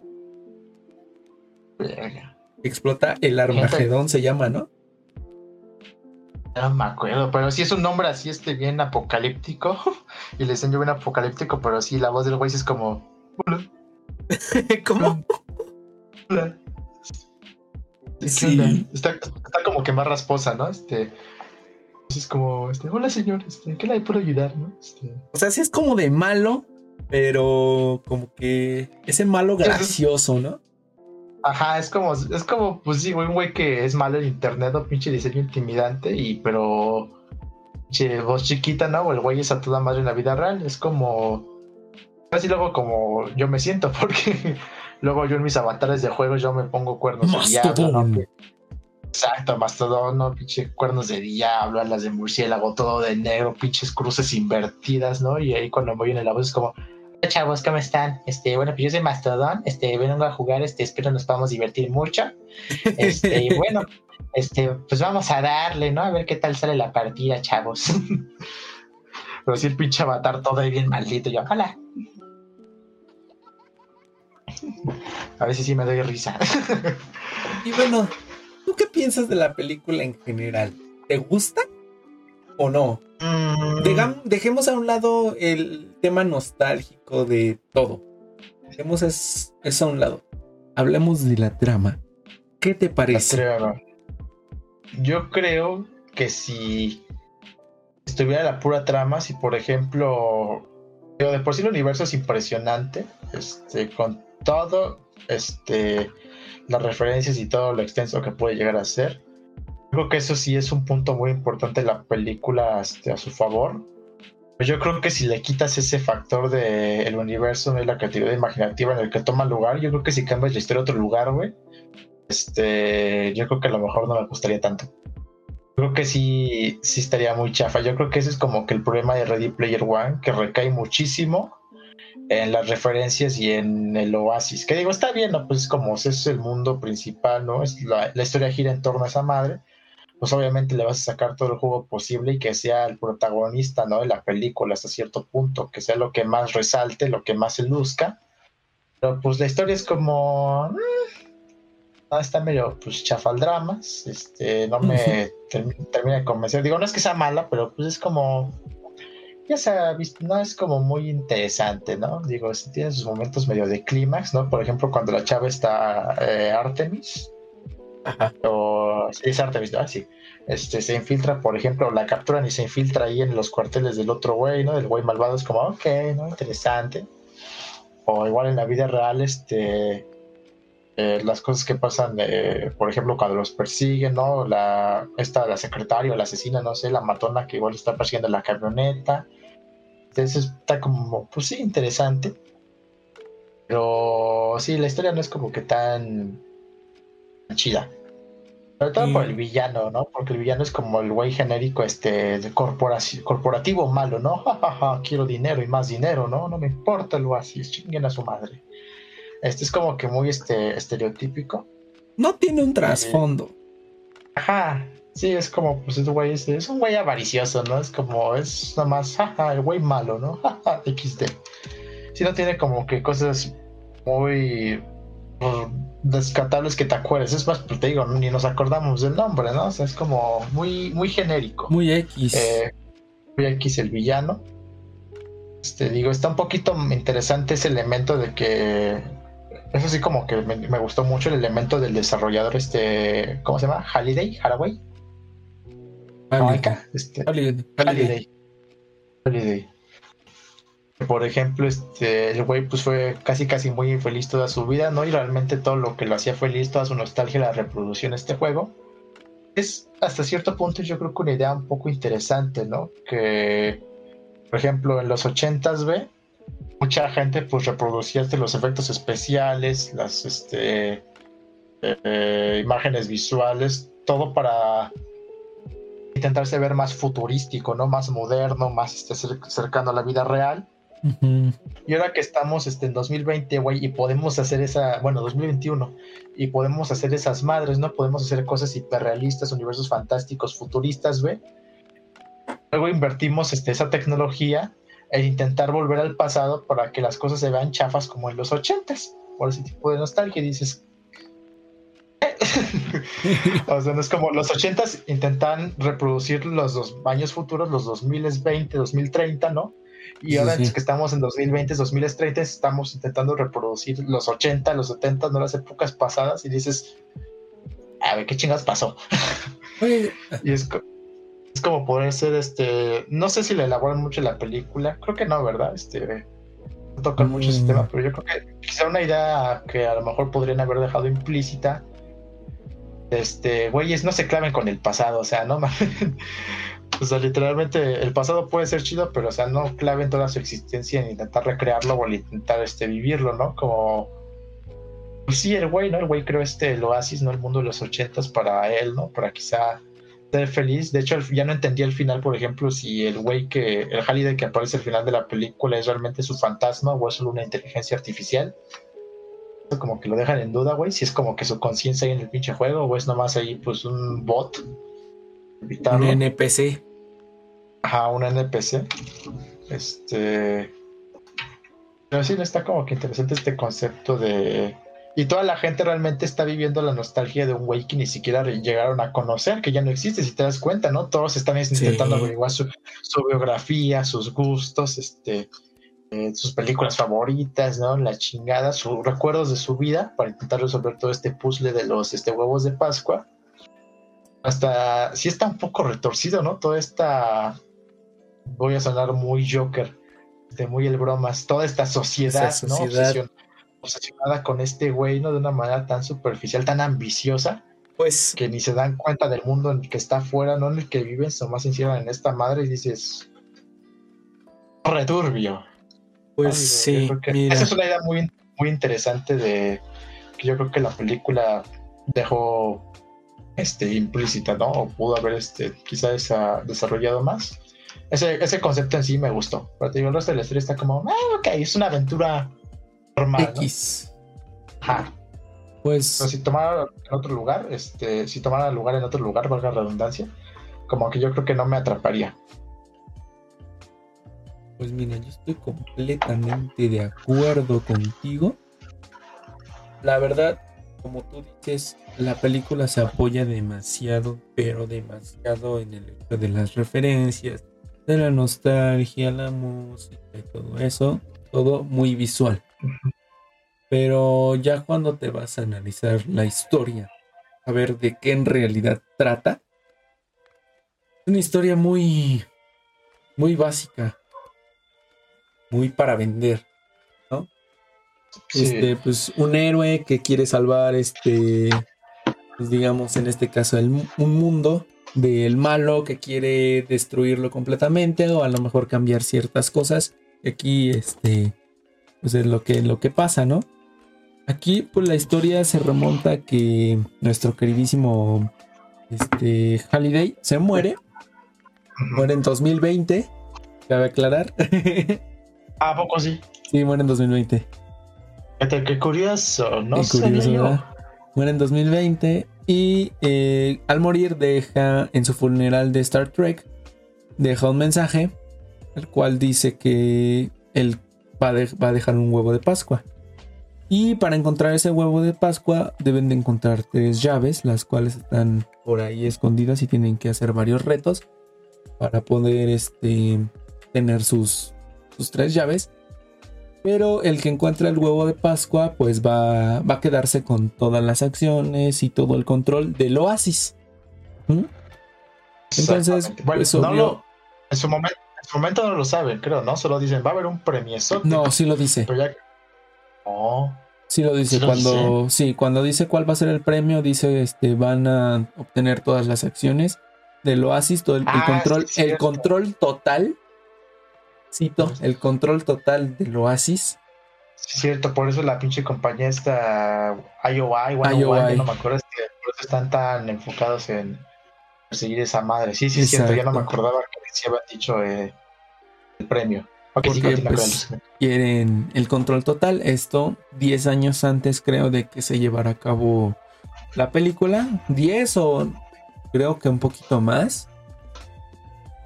Explota el Armagedón, se llama, ¿no? No me acuerdo, pero sí es un nombre así, este bien apocalíptico. y le enseño bien apocalíptico, pero sí, la voz del güey es como. ¿Cómo? Sí. Está, como que más rasposa, ¿no? Este. Es como, este, hola señor, este, ¿qué le puedo ayudar, no? Este... O sea, sí es como de malo, pero como que ese malo gracioso, ¿no? Ajá, es como, es como, pues sí, un güey que es malo en internet o pinche diseño intimidante, y pero che, voz chiquita, ¿no? O el güey es a toda madre en la vida real. Es como. Casi luego como yo me siento, porque luego yo en mis avatares de juego yo me pongo cuernos de diablo, ¿no? Exacto, mastodón, ¿no? Pinche cuernos de diablo, alas de murciélago, todo de negro, pinches cruces invertidas, ¿no? Y ahí cuando voy en la voz es como, chavos, ¿cómo están? Este, bueno, pues yo soy Mastodón, este, vengo a jugar, este, espero nos podamos divertir mucho. Este, y bueno, este, pues vamos a darle, ¿no? A ver qué tal sale la partida, chavos. Pero si el pinche avatar todo ahí bien maldito, yo, hola. A veces sí me doy risa. y bueno, ¿tú qué piensas de la película en general? ¿Te gusta o no? Mm. dejemos a un lado el tema nostálgico de todo. Dejemos eso a un lado. Hablemos de la trama. ¿Qué te parece? Yo creo que si estuviera la pura trama, si por ejemplo, de por sí el universo es impresionante, este, con todo, este, las referencias y todo lo extenso que puede llegar a ser. Creo que eso sí es un punto muy importante de la película este, a su favor. Pues yo creo que si le quitas ese factor del el universo, de la creatividad imaginativa en el que toma lugar, yo creo que si cambias la historia a otro lugar, güey, este, yo creo que a lo mejor no me gustaría tanto. Creo que sí, sí estaría muy chafa. Yo creo que ese es como que el problema de Ready Player One, que recae muchísimo en las referencias y en el oasis. Que digo, está bien, ¿no? Pues como ese es el mundo principal, ¿no? Es la, la, historia gira en torno a esa madre. Pues obviamente le vas a sacar todo el juego posible y que sea el protagonista, ¿no? De la película hasta cierto punto, que sea lo que más resalte, lo que más se luzca. Pero pues la historia es como. Mm, está medio pues chafaldramas, este, no me termina de convencer. Digo, no es que sea mala, pero pues es como, ya se ha visto, no es como muy interesante, ¿no? Digo, si tiene sus momentos medio de clímax, ¿no? Por ejemplo, cuando la chava está eh, Artemis, o es Artemis, ¿no? Sí. Este, se infiltra, por ejemplo, la capturan y se infiltra ahí en los cuarteles del otro güey, ¿no? Del güey malvado es como, ok, ¿no? Interesante. O igual en la vida real, este, eh, las cosas que pasan, eh, por ejemplo, cuando los persiguen, ¿no? La, esta, la secretaria, la asesina, no sé, la matona que igual está persiguiendo la camioneta. Entonces está como, pues sí, interesante. Pero sí, la historia no es como que tan, chida. Sobre todo por el villano, ¿no? Porque el villano es como el güey genérico, este, de corporativo malo, ¿no? quiero dinero y más dinero, ¿no? No me importa lo así, chinguen a su madre. Este es como que muy este, estereotípico. No tiene un trasfondo. Ajá, sí, es como, pues es, güey, es, un güey avaricioso, ¿no? Es como, es nada más, jaja, el güey malo, ¿no? Jaja, XD. Sí, no tiene como que cosas muy pues, descartables que te acuerdes. Es más, pues te digo, ni nos acordamos del nombre, ¿no? O sea, es como muy, muy genérico. Muy X. Eh, muy X el villano. Este, digo, está un poquito interesante ese elemento de que eso sí como que me, gustó mucho el elemento del desarrollador, este, ¿cómo se llama? Halliday, Haraway. Este, Halliday. Halliday. Por ejemplo, este, el güey pues fue casi casi muy infeliz toda su vida, ¿no? Y realmente todo lo que lo hacía feliz, toda su nostalgia, la reproducción de este juego. Es hasta cierto punto yo creo que una idea un poco interesante, ¿no? Que, por ejemplo, en los 80s, ve, mucha gente pues reproducía este, los efectos especiales, las este, eh, imágenes visuales, todo para intentarse ver más futurístico, ¿no? Más moderno, más este, cercano a la vida real. Y ahora que estamos este, en 2020, güey, y podemos hacer esa, bueno, 2021, y podemos hacer esas madres, ¿no? Podemos hacer cosas hiperrealistas, universos fantásticos, futuristas, güey. Luego invertimos este, esa tecnología el intentar volver al pasado para que las cosas se vean chafas como en los ochentas, por ese tipo de nostalgia, dices. o sea, no es como los ochentas intentan reproducir los dos años futuros, los 2020, 2030, ¿no? Y ahora que estamos en 2020, 2030, estamos intentando reproducir los 80, los 70, no las épocas pasadas, y dices, a ver qué chingas pasó. y es, es como poder ser este, no sé si le elaboran mucho la película, creo que no, ¿verdad? Este, no tocan mucho ese mm. tema, pero yo creo que quizá una idea que a lo mejor podrían haber dejado implícita, este, güeyes, no se claven con el pasado, o sea, no O sea, literalmente el pasado puede ser chido, pero o sea, no claven toda su existencia en intentar recrearlo o intentar este, vivirlo, ¿no? Como pues sí, el güey, ¿no? El güey creó este el Oasis, ¿no? El mundo de los ochentas para él, ¿no? Para quizá ser feliz. De hecho, ya no entendía el final, por ejemplo, si el güey que, el Halliday que aparece al final de la película es realmente su fantasma o es solo una inteligencia artificial. Eso como que lo dejan en duda, güey, si es como que su conciencia ahí en el pinche juego o es nomás ahí pues un bot. Un NPC. Ajá, un NPC. Este... Pero sí, está como que interesante este concepto de y toda la gente realmente está viviendo la nostalgia de un güey que ni siquiera llegaron a conocer, que ya no existe, si te das cuenta, ¿no? Todos están intentando averiguar su, biografía, sus gustos, este, eh, sus películas favoritas, ¿no? La chingada, sus recuerdos de su vida para intentar resolver todo este puzzle de los este, huevos de Pascua. Hasta, sí está un poco retorcido, ¿no? Toda esta, voy a sonar muy Joker, de muy el bromas, toda esta sociedad, sociedad. ¿no? Obsesionada con este güey, ¿no? De una manera tan superficial, tan ambiciosa. Pues. Que ni se dan cuenta del mundo en el que está afuera, no en el que viven, más se encierran en esta madre y dices. Returbio. Pues sí. Esa es una idea muy, muy interesante de. que yo creo que la película dejó este, implícita, ¿no? O pudo haber este, quizás desarrollado más. Ese, ese concepto en sí me gustó. Pero te digo, el resto de la historia está como, ah, ok, es una aventura X. Ajá. Pues. si tomara en otro lugar, este, si tomara lugar en otro lugar, valga la redundancia, como que yo creo que no me atraparía. Pues mira, yo estoy completamente de acuerdo contigo. La verdad, como tú dices, la película se apoya demasiado, pero demasiado en el hecho de las referencias, de la nostalgia, la música y todo eso. Todo muy visual. Pero ya cuando te vas a analizar la historia, a ver de qué en realidad trata, es una historia muy, muy básica, muy para vender, ¿no? Este, pues un héroe que quiere salvar este, pues digamos en este caso un mundo del malo que quiere destruirlo completamente o a lo mejor cambiar ciertas cosas. Aquí, este, pues es lo que, lo que pasa, ¿no? Aquí, pues la historia se remonta a que nuestro queridísimo este, Halliday se muere. Muere en 2020, cabe aclarar. ¿A poco sí? Sí, muere en 2020. Qué curioso, no Muere en 2020 y eh, al morir deja en su funeral de Star Trek, deja un mensaje, el cual dice que el va a, dejar un huevo de Pascua. Y para encontrar ese huevo de Pascua deben de encontrar tres llaves, las cuales están por ahí escondidas y tienen que hacer varios retos para poder este, tener sus, sus tres llaves. Pero el que encuentra el huevo de Pascua pues va, va a quedarse con todas las acciones y todo el control del oasis. ¿Mm? Entonces, pues, en su momento en su momento no lo saben, creo, ¿no? Solo dicen, va a haber un premio. No, sí lo dice. Sí lo dice. cuando, sí, cuando dice cuál va a ser el premio, dice este van a obtener todas las acciones del Oasis, todo el, ah, control, el control total. Cito, el control total del Oasis. Sí, cierto, por eso la pinche compañía esta IOI, IOI. no me acuerdo, es que por eso están tan enfocados en perseguir esa madre. Sí, sí, es cierto, ya no me acordaba que se había dicho eh, el premio. Porque pues, quieren el control total. Esto 10 años antes creo de que se llevara a cabo la película. 10 o creo que un poquito más.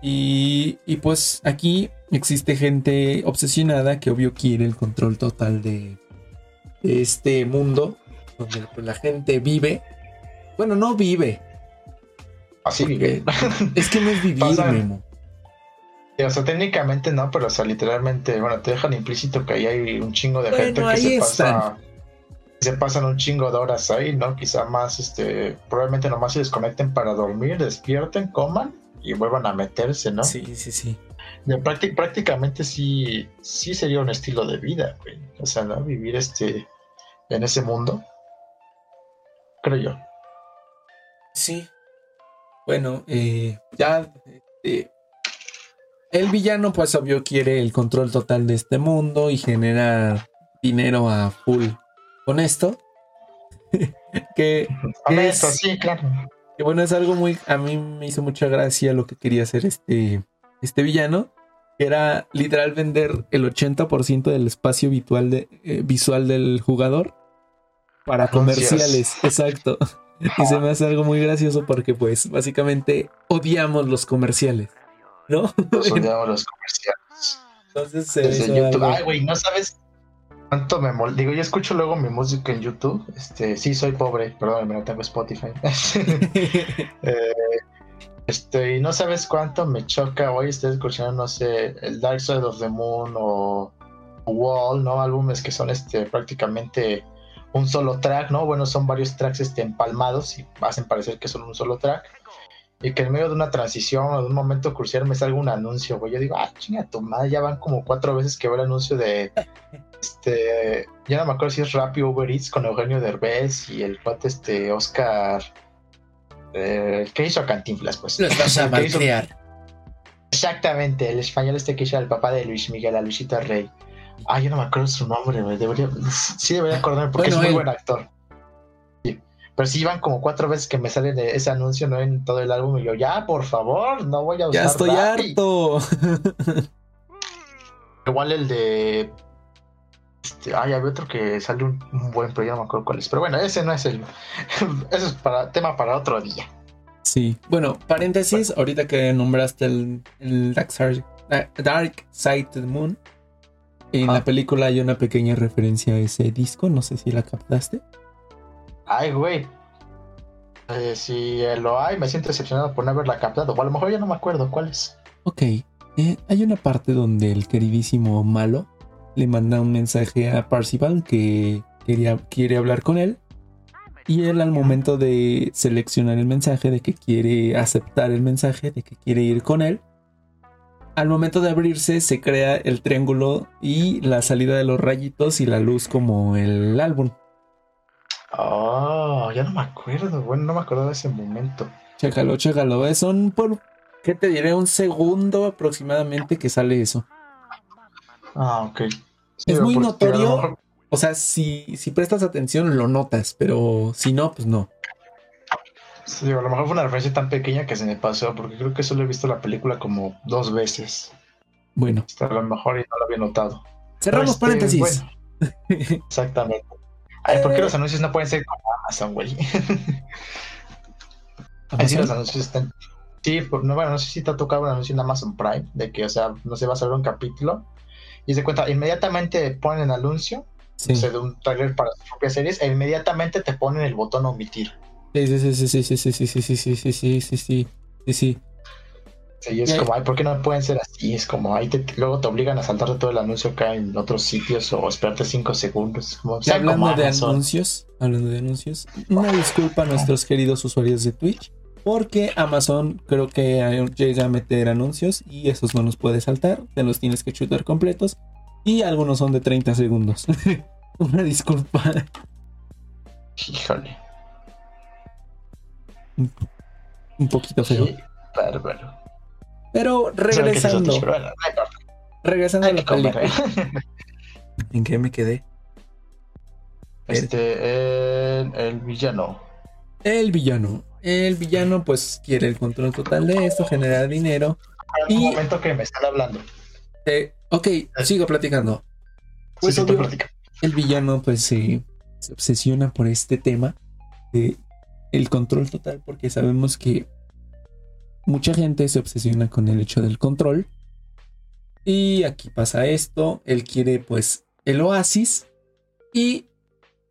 Y, y, pues aquí existe gente obsesionada que obvio quiere el control total de, este mundo donde pues, la gente vive. Bueno, no vive, Así vive. Es que no es vivir, Memo. O sea, técnicamente no, pero o sea, literalmente, bueno, te dejan implícito que ahí hay un chingo de gente que se pasa. se pasan un chingo de horas ahí, ¿no? Quizá más, este, probablemente nomás se desconecten para dormir, despierten, coman y vuelvan a meterse, ¿no? Sí, sí, sí. prácticamente sí, sí sería un estilo de vida, güey. O sea, ¿no? Vivir este, en ese mundo. Creo yo. Sí. Bueno, eh, ya eh, el villano, pues obvio, quiere el control total de este mundo y genera dinero a full con esto. que, es, sí, claro. Que bueno, es algo muy. A mí me hizo mucha gracia lo que quería hacer este, este villano. Que era literal vender el 80% del espacio visual, de, eh, visual del jugador para comerciales. Exacto. Y se me hace algo muy gracioso porque, pues, básicamente odiamos los comerciales. ¿no? Nos odiamos los comerciales. Entonces se Desde YouTube. Ay, güey, no sabes cuánto me mol... Digo, yo escucho luego mi música en YouTube. Este, sí, soy pobre, perdón, no tengo Spotify. eh, este, y no sabes cuánto me choca. Hoy estoy escuchando, no sé, el Dark Side of the Moon o Wall, ¿no? Álbumes que son este prácticamente un solo track, ¿no? Bueno, son varios tracks este, empalmados y hacen parecer que son un solo track y que en medio de una transición o de un momento crucial me salga un anuncio, güey. Yo digo, ah, chinga tu madre, ya van como cuatro veces que veo el anuncio de. Este. Ya no me acuerdo si es Rappi Uber Eats con Eugenio Derbez y el cuate este Oscar. Eh, ¿Qué hizo a Cantinflas? Pues. Los vas a malcriar. Exactamente, el español este que hizo el papá de Luis Miguel, a Luisito Rey. Ah, yo no me acuerdo su nombre, güey. Debería, sí, debería acordarme porque es muy buen actor. Pero sí iban como cuatro veces que me sale de ese anuncio, ¿no? En todo el álbum. Y yo, ya, por favor, no voy a usar. Ya estoy harto. Igual el de. Este, ay, había otro que sale un, buen, pero ya no me acuerdo cuál es. Pero bueno, ese no es el. Ese es para, tema para otro día. Sí. Bueno, paréntesis, ahorita que nombraste el, Dark, Side, Dark Side of the Moon. En la película hay una pequeña referencia a ese disco, no sé si la captaste. Ay, güey. Eh, si lo hay, me siento decepcionado por no haberla captado. O a lo mejor ya no me acuerdo cuál es. Ok. Eh, hay una parte donde el queridísimo malo le manda un mensaje a Parcival que quería, quiere hablar con él. Y él al momento de seleccionar el mensaje, de que quiere aceptar el mensaje, de que quiere ir con él, al momento de abrirse se crea el triángulo y la salida de los rayitos y la luz como el álbum. Oh, ya no me acuerdo, bueno, no me acuerdo de ese momento. Chécalo, chécalo. Son por, ¿qué te diré? Un segundo aproximadamente que sale eso. Ah, ok. es muy notorio. O sea, si, si prestas atención lo notas, pero si no, pues no. Sí, a lo mejor fue una referencia tan pequeña que se me pasó, porque creo que solo he visto la película como dos veces. Bueno. a lo mejor y no lo había notado. Cerramos este, paréntesis. exactamente. Ay, ¿por qué los anuncios no pueden ser como Amazon, güey? Así los anuncios están. Sí, no, bueno, no sé si te ha tocado un anuncio en Amazon Prime, de que, o sea, no se va a salir un capítulo y se cuenta, inmediatamente ponen el anuncio sí. de un trailer para sus propias series e inmediatamente te ponen el botón omitir. Sí, sí, sí, sí, sí, sí, sí, sí, sí, sí, sí, sí, sí, sí, sí, sí. Sí, es como, ay, ¿por qué no pueden ser así? Es como, ahí te, luego te obligan a saltarte todo el anuncio acá en otros sitios o esperarte cinco segundos. Como, hablando de anuncios, hablando de anuncios, una disculpa a nuestros queridos usuarios de Twitch, porque Amazon creo que llega a meter anuncios y esos no los puedes saltar, te los tienes que chutar completos y algunos son de 30 segundos. una disculpa. Híjole. Un, poquito feo. bárbaro. Pero regresando. regresando a la película. ¿En qué me quedé? Este, el, villano. El villano. El villano, pues, quiere el control total de esto, genera dinero. y... Un momento que me están hablando. Eh, ok, sigo platicando. Pues, el villano, pues, se obsesiona por este tema de el control total, porque sabemos que mucha gente se obsesiona con el hecho del control. Y aquí pasa esto. Él quiere pues el oasis. Y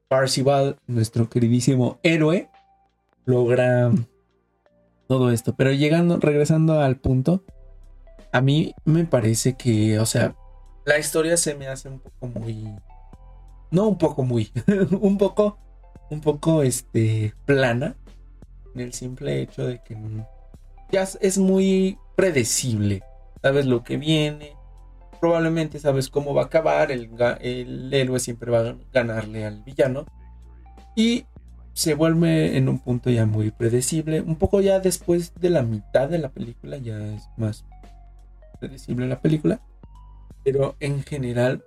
Parcival, nuestro queridísimo héroe, logra todo esto. Pero llegando, regresando al punto, a mí me parece que, o sea, la historia se me hace un poco muy no un poco muy, un poco, un poco, este, plana, en el simple hecho de que ya es muy predecible, sabes lo que viene, probablemente sabes cómo va a acabar, el, el héroe siempre va a ganarle al villano, y se vuelve en un punto ya muy predecible, un poco ya después de la mitad de la película, ya es más predecible la película, pero en general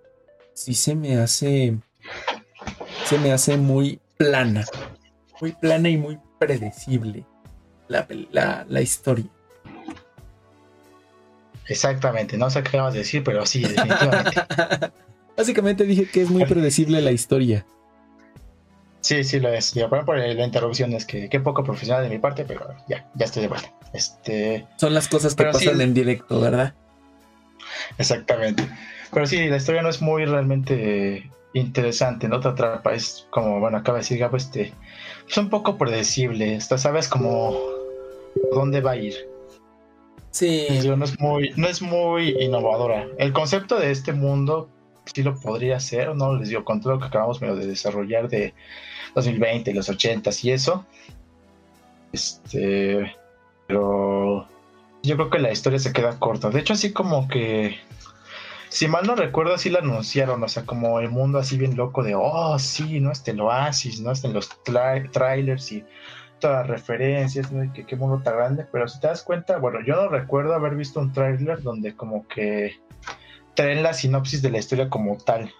sí se me hace se me hace muy plana, muy plana y muy predecible la, la, historia. Exactamente, no sé qué vas a decir, pero sí, definitivamente. Básicamente dije que es muy predecible la historia. Sí, sí lo es. Ya, por la interrupción es que qué poco profesional de mi parte, pero ya, ya estoy de vuelta. Este, Son las cosas que pasan en directo, ¿verdad? Exactamente. Pero sí, la historia no es muy realmente interesante, no te atrapa, es como, bueno, acaba de decir Gabo, este, es un poco predecible, Hasta sabes como dónde va a ir. Sí. no es muy, no es muy innovadora. El concepto de este mundo sí lo podría ser, ¿no? Les digo, con todo lo que acabamos de desarrollar de 2020, los 80 y eso. Este, pero yo creo que la historia se queda corta. De hecho, así como que si mal no recuerdo, así la anunciaron, o sea, como el mundo así bien loco de, oh, sí, ¿no? Este, el Oasis, ¿no? Este, los trailers y todas las referencias, ¿no? Que qué mundo tan grande, pero si te das cuenta, bueno, yo no recuerdo haber visto un trailer donde como que traen la sinopsis de la historia como tal.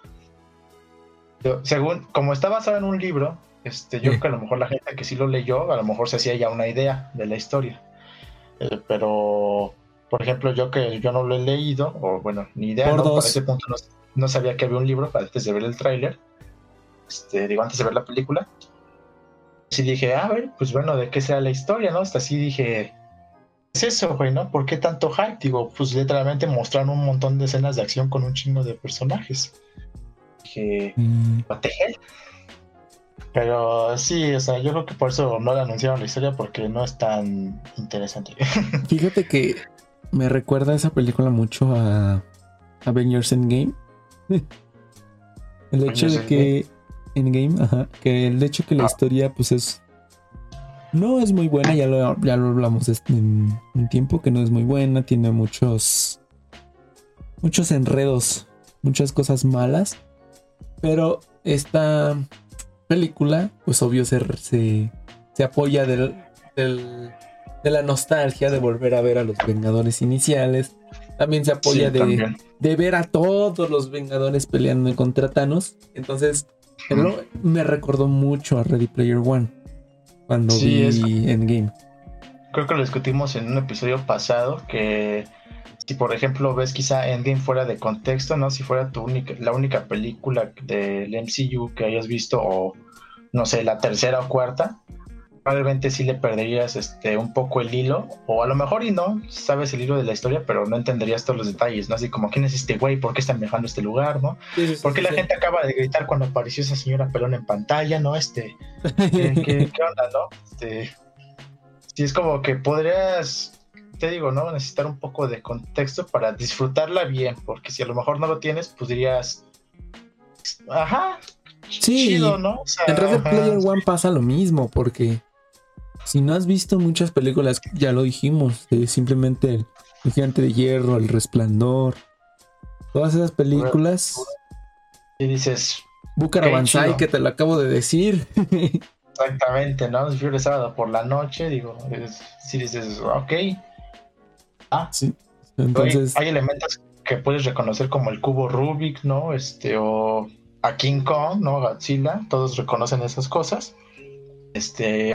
según, como está basado en un libro, este, yo creo que a lo mejor la gente que sí lo leyó, a lo mejor se hacía ya una idea de la historia. Eh, pero por ejemplo, yo que yo no lo he leído, o bueno, ni idea, ¿no? Para ese punto no, sabía que había un libro antes de ver el tráiler, este, digo, antes de ver la película. Sí dije, a ver, pues bueno, ¿de qué será la historia, no? Hasta así dije, es eso, güey, ¿no? ¿Por qué tanto hype? Digo, pues literalmente mostraron un montón de escenas de acción con un chingo de personajes. Dije, mm. Pero sí, o sea, yo creo que por eso no le anunciaron la historia porque no es tan interesante. Fíjate que me recuerda esa película mucho a Avengers Endgame. el hecho de que Endgame, ajá, que el hecho que la ah. historia pues es no es muy buena, ya lo, ya lo hablamos en un tiempo que no es muy buena, tiene muchos muchos enredos, muchas cosas malas, pero esta película pues obvio se, se, se apoya del, del de la nostalgia de volver a ver a los Vengadores iniciales. También se apoya de, de, ver a todos los Vengadores peleando contra Thanos. Entonces, me recordó mucho a Ready Player One cuando vi Endgame. Creo que lo discutimos en un episodio pasado que si por ejemplo ves quizá Endgame fuera de contexto, ¿no? Si fuera tu única, la única película del MCU que hayas visto o no sé, la tercera o cuarta, probablemente sí le perderías este un poco el hilo, o a lo mejor y no, sabes el hilo de la historia, pero no entenderías todos los detalles, ¿no? Así como, ¿quién es este güey? ¿Por qué están viajando este lugar, no? ¿Por qué la gente acaba de gritar cuando apareció esa señora pelón en pantalla, no? Este, ¿qué, onda, no? Este, sí, es como que podrías, te digo, ¿no? Necesitar un poco de contexto para disfrutarla bien, porque si a lo mejor no lo tienes, pues dirías, ajá, Sí, chido, ¿no? en Red Player One pasa lo mismo, porque si no has visto muchas películas, ya lo dijimos, simplemente el, Gigante de Hierro, El Resplandor, todas esas películas. Y dices. Búcar Banzai, que te lo acabo de decir. Exactamente, ¿no? Es de sábado por la noche, digo, si dices, ok. Ah, sí. Entonces. Hay, elementos que puedes reconocer como el cubo Rubik, ¿no? Este, o a King Kong, ¿no? Godzilla, todos reconocen esas cosas. Este,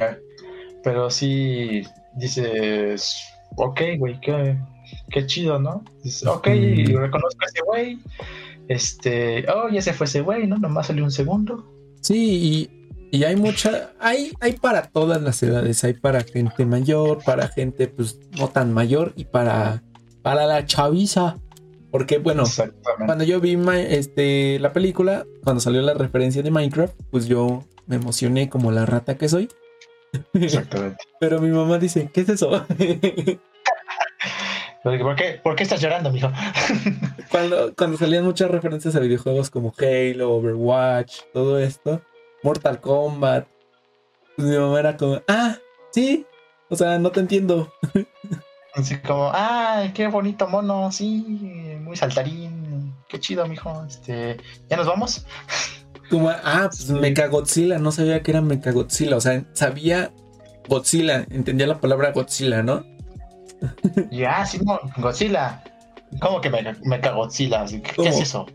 pero sí dices, ok, güey, qué, chido, ¿no? Dices, ok, reconozco a ese güey. Este, oh, ya se fue ese güey, ¿no? Nomás salió un segundo. Sí, y, hay mucha, hay, hay para todas las edades, hay para gente mayor, para gente pues no tan mayor y para, para la chaviza. Porque bueno, cuando yo vi este, la película, cuando salió la referencia de Minecraft, pues yo me emocioné como la rata que soy. Exactamente. Pero mi mamá dice, ¿qué es eso? ¿Por qué, ¿Por qué estás llorando, mijo? cuando, cuando salían muchas referencias a videojuegos como Halo, Overwatch, todo esto, Mortal Kombat, pues mi mamá era como, ah, sí, o sea, no te entiendo. Así como, ah, qué bonito mono, sí, muy saltarín, qué chido, mijo. Este, ¿ya nos vamos? Como, ah, pues Mechagodzilla, no sabía que era Mechagodzilla, o sea, sabía Godzilla, entendía la palabra Godzilla, ¿no? Ya, sí, no, Godzilla. ¿Cómo que Mechagodzilla? ¿Qué, es eso?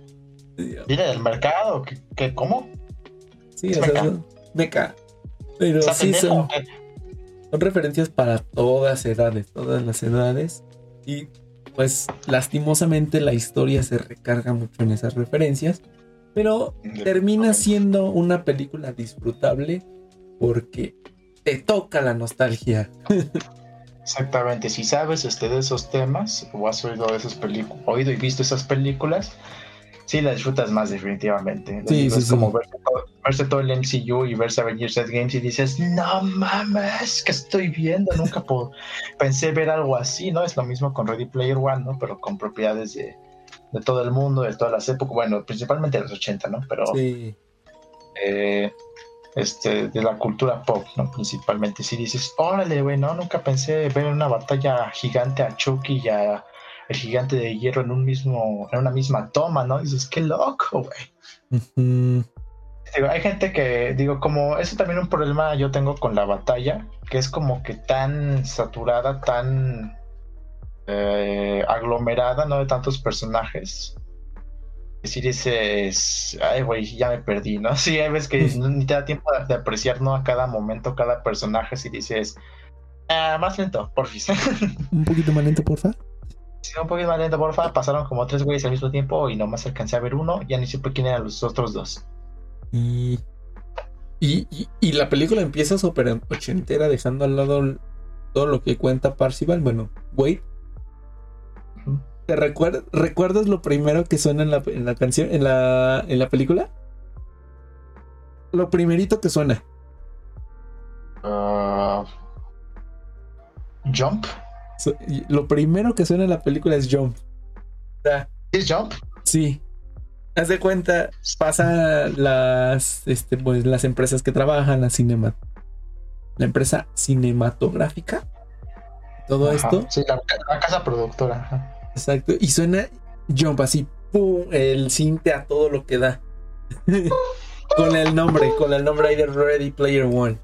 ¿Viene del mercado? ¿Qué, cómo Sí, o sea, mecha. Pero sí son, son referencias para todas edades, todas las edades. Y pues lastimosamente la historia se recarga mucho en esas referencias. Pero termina siendo una película disfrutable porque te toca la nostalgia. Exactamente, si sabes este, de esos temas o has oído, de esas oído y visto esas películas, sí la disfrutas más definitivamente. Sí, es como verse todo, el MCU y verse Avengers Games y dices, no mames, ¿qué estoy viendo? Nunca pensé ver algo así, ¿no? Es lo mismo con Ready Player One, ¿no? Pero con propiedades de, todo el mundo, de todas las épocas, bueno, principalmente de los 80, ¿no? Pero... Sí. Eh, este, de la cultura pop, ¿no? Principalmente. Si dices, órale, güey, no, nunca pensé ver una batalla gigante a Chucky y a el gigante de hierro en un mismo, en una misma toma, ¿no? dices, qué loco, güey. hay gente que, digo, como eso también un problema yo tengo con la batalla, que es como que tan saturada, tan eh, aglomerada, ¿no? De tantos personajes. Si dices, ay, güey, ya me perdí, ¿no? Sí, hay veces que ni te da tiempo de, apreciar, ¿no? A cada momento, cada personaje, si dices, ah, más lento, porfis. un poquito más lento, porfa. Sí, un poquito más lento, porfa. Pasaron como tres güeyes al mismo tiempo y nomás alcancé a ver uno. Ya ni supe quién eran los otros dos. Y, y, la película empieza súper ochentera, dejando al lado todo lo que cuenta Parcival. Bueno, Wade. ¿Te recuerdas lo primero que suena en la, en la canción, en la, en la película? Lo primerito que suena. Uh, jump lo primero que suena en la película es Jump. ¿Es Jump? Sí. Haz de cuenta, pasa las, este, pues, las empresas que trabajan, la cinema, la empresa cinematográfica, todo esto. Sí, la, casa productora. Exacto. Y suena Jump así, ¡pum! El cinte a todo lo que da. con el nombre, con el nombre ahí de Ready Player One.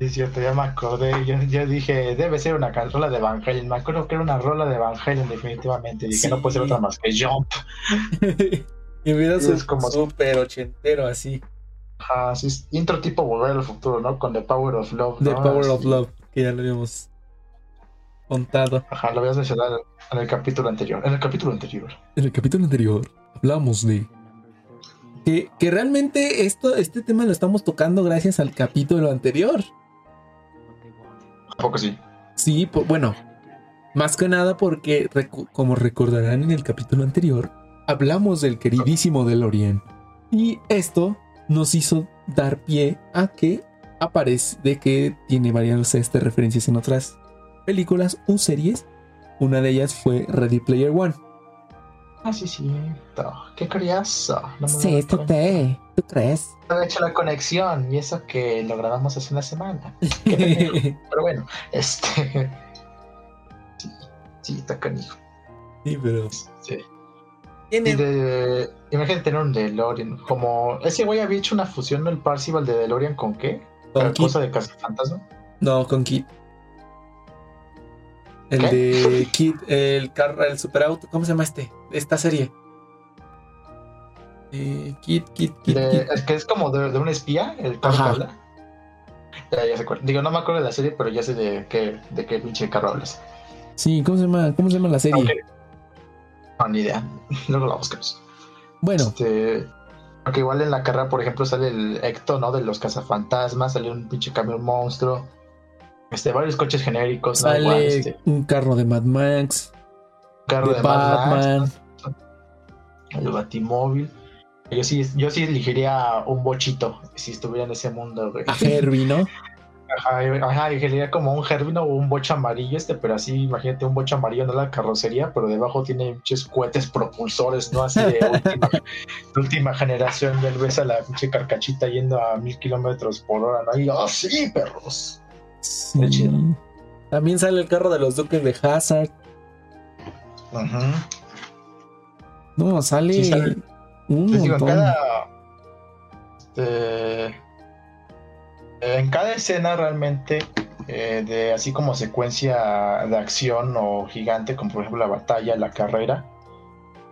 Sí, cierto, ya me acordé. Yo, dije, debe ser una rola de Evangelion. Me acuerdo que era una rola de Evangelion, definitivamente. Dije, no puede ser otra más que Jump. y mira, es como súper ochentero, así. Ajá, sí, intro tipo Volver al Futuro, ¿no? Con The Power of Love. The Power of Love, que ya lo habíamos contado. Ajá, lo habías mencionado en el capítulo anterior. En el capítulo anterior. En el capítulo anterior hablamos de que, que, realmente esto, este tema lo estamos tocando gracias al capítulo anterior poco sí. Sí, bueno, más que nada porque, como recordarán en el capítulo anterior, hablamos del queridísimo DeLorean. Y esto nos hizo dar pie a que aparece de que tiene varias este, referencias en otras películas o series. Una de ellas fue Ready Player One. Ah, sí, sí. Qué curioso. sí, tú, te, ¿tú crees? he hecho la conexión y eso que lo grabamos hace una semana. pero bueno, este. Sí, sí, está canijo. Sí, pero. Sí. Imagínate tener un DeLorean. Como. Ese güey había hecho una fusión del Parcival de DeLorean con qué? ¿Con cosa de Casa Fantasma? No, con Kit. El de Kit, el carro, el superauto, ¿cómo se llama este? Esta serie. Eh, Kit, Kit, Kit, Es que es como de, un espía, el carro que habla. Ya, ya se acuerda. Digo, no me acuerdo de la serie, pero ya sé de qué, de qué pinche carro hablas. Sí, ¿cómo se llama, cómo se llama la serie? No, ni idea. Luego la buscamos. Bueno. Este, porque igual en la carrera, por ejemplo, sale el Ecto, ¿no? De los cazafantasmas, sale un pinche camión monstruo. Este, varios coches genéricos. Sale este. un carro de Mad Max. carro de, Batman. Mad Max. El Batimóvil. Yo sí, yo sí elegiría un bochito si estuviera en ese mundo, A Herbie, ¿no? Ajá, ajá, y sería como un Gervino o un boche amarillo este, pero así, imagínate un boche amarillo en la carrocería, pero debajo tiene pinches cohetes propulsores, ¿no? Así de última, de última generación, ya ves a la pinche carcachita yendo a mil kilómetros por hora, ¿no? Y, ¡oh, sí, perros! Sí. Qué chido. También sale el carro de los duques de Hazard. Ujú. No, sale, Sí, sale. un Les digo, en cada. este, en cada escena realmente, eh, de así como secuencia de acción o gigante, como por ejemplo la batalla, la carrera,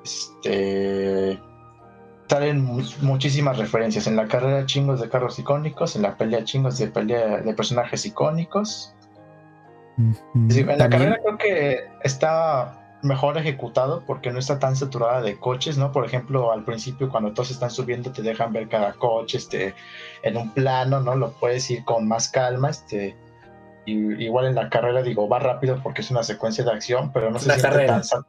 este. Salen mu- muchísimas referencias. En la carrera chingos de carros icónicos, en la pelea chingos de pelea de personajes icónicos. Sí, en la carrera creo que está mejor ejecutado porque no está tan saturada de coches, ¿no? Por ejemplo, al principio cuando todos están subiendo te dejan ver cada coche este, en un plano, ¿no? Lo puedes ir con más calma, este. Y, igual en la carrera digo, va rápido porque es una secuencia de acción, pero no se La siente carrera. tan sa-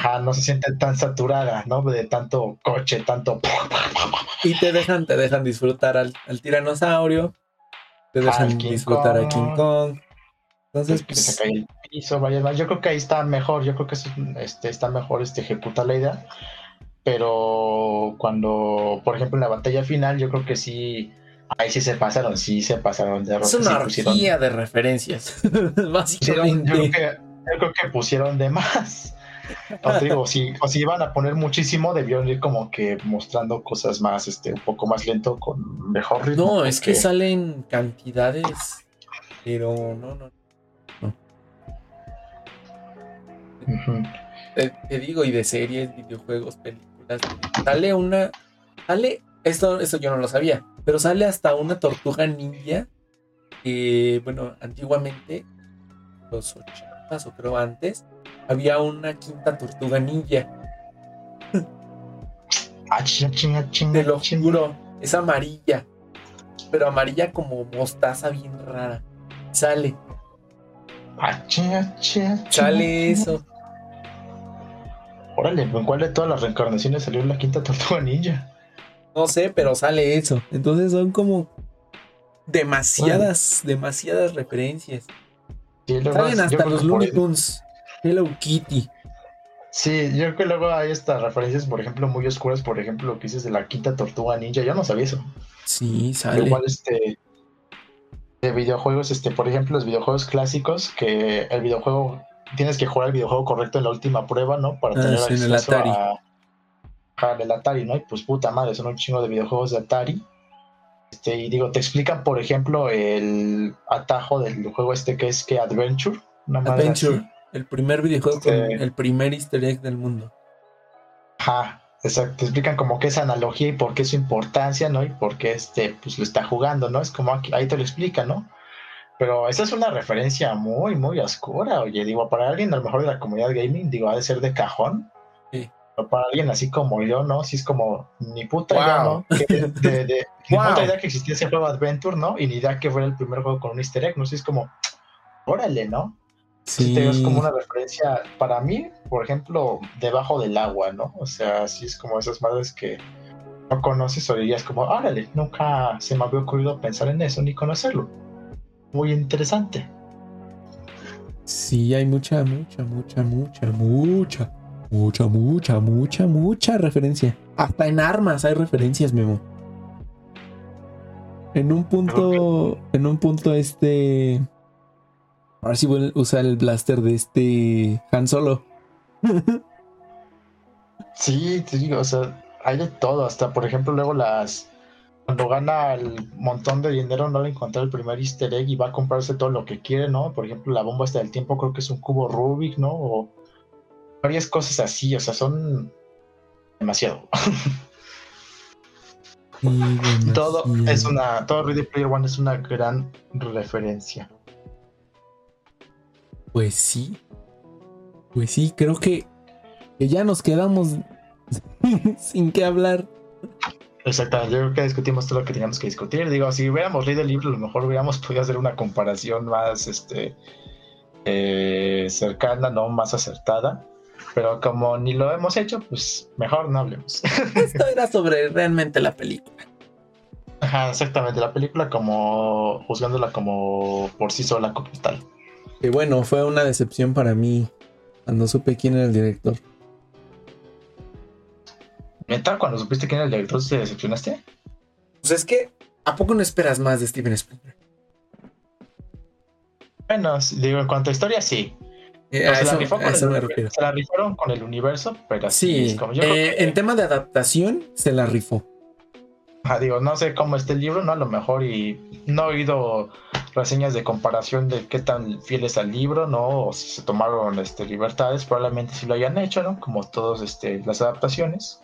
Ajá, no se siente tan saturada, ¿no? De tanto coche, tanto Y te dejan, te dejan disfrutar al, al tiranosaurio. Te dejan Al disfrutar a Kong. King Kong. Entonces, que se pues, cae el piso, vaya, vaya. Yo creo que ahí está mejor, yo creo que es este, está mejor este, ejecutar la idea. Pero cuando, por ejemplo, en la batalla final, yo creo que sí, ahí sí se pasaron, sí se pasaron de es una sí pusieron- de referencias. pusieron- yo, Básicamente. creo que, yo creo que pusieron de más. O te digo, si, o si iban a poner muchísimo, debieron ir como que mostrando cosas más, este, un poco más lento, con mejor ritmo. No, es que salen cantidades, pero no, no. Ujú. Te, te digo, y de series, videojuegos, películas. Sale una. Sale. Esto, esto yo no lo sabía. Pero sale hasta una tortuga ninja. Que, bueno, antiguamente, los 80 o creo antes, había una quinta tortuga ninja. Ah, Te lo juro. Es amarilla. Pero amarilla como mostaza bien rara. Sale. Ah, Sale eso. Órale, ¿en cuál de todas las reencarnaciones salió la quinta tortuga ninja? No sé, pero sale eso. Entonces son como demasiadas, demasiadas referencias. Sí, Salen hasta los Looney Tunes. Hello Kitty. Sí, yo creo que luego hay estas referencias, por ejemplo, muy oscuras, por ejemplo, lo que dices de la quinta tortuga ninja. Yo no sabía eso. Sí, sale. Igual, este. De videojuegos, este, por ejemplo, los videojuegos clásicos, que el videojuego. Tienes que jugar el videojuego correcto en la última prueba, ¿no? Para Ah, tener sí, en el acceso Atari. a. a el Atari, ¿no? Y pues puta madre, son un chingo de videojuegos de Atari. Este, y digo, te explican, por ejemplo, el atajo del juego este que es que Adventure. Adventure. así. El primer videojuego con el primer easter egg del mundo. Ajá, exacto. Te explican como que esa analogía y por qué su importancia, ¿no? Y por qué este, pues lo está jugando, ¿no? Es como aquí, ahí te lo explican, ¿no? Pero esa es una referencia muy, muy oscura, oye, digo, para alguien a lo mejor de la comunidad gaming, digo, ha de ser de cajón. Sí. Pero para alguien así como yo, ¿no? Sí es como, ni puta idea. ¿no? Que de, de- ni Wow. puta idea que existía ese juego Adventure, ¿no? Y ni idea que fuera el primer juego con un easter egg, ¿no? Sí es como, órale, ¿no? Sí, te digo, es como una referencia para mí, por ejemplo, debajo del agua, ¿no? O sea, así es como esas madres que no conoces o dirías como, órale, nunca se me había ocurrido pensar en eso ni conocerlo. Muy interesante. Sí, hay mucha, mucha, mucha, mucha, mucha, mucha, mucha, mucha, mucha referencia. Hasta en armas hay referencias, Memo. En un punto, en un punto este... Ahora sí voy a usar el blaster de este Han Solo. Sí, te digo, o sea, hay de todo, hasta por ejemplo luego las... Cuando gana el montón de dinero no a encontrar el primer easter egg y va a comprarse todo lo que quiere, ¿no? Por ejemplo, la bomba esta del tiempo creo que es un cubo Rubik, ¿no? O varias cosas así, o sea, son demasiado. Sí, Todo demasiado. es una, todo Ready Player One es una gran referencia. Pues sí. Pues sí, creo que, que ya nos quedamos sin qué hablar. Exactamente, yo creo que discutimos todo lo que teníamos que discutir. Digo, si hubiéramos leído el libro, a lo mejor hubiéramos podido hacer una comparación más este, eh, cercana, no más acertada. Pero como ni lo hemos hecho, pues mejor no hablemos. Esto era sobre realmente la película. Ajá, exactamente, la película como juzgándola como por sí sola como tal. Y bueno, fue una decepción para mí cuando supe quién era el director. ¿Neta? Cuando supiste quién era el director, ¿te decepcionaste? Pues es que, ¿a poco no esperas más de Steven Spielberg? Bueno, digo, en cuanto a historia, sí. Eh, se, la rifó con el- me se la rifaron con el universo, pero sí. Sí, es como- yo creo eh, que- en tema de adaptación se la rifó. Ajá, digo, no sé cómo está el libro, ¿no? A lo mejor y no he oído reseñas de comparación de qué tan fiel es al libro, ¿no? O si se tomaron este, libertades, probablemente sí lo hayan hecho, ¿no? Como todas este, las adaptaciones.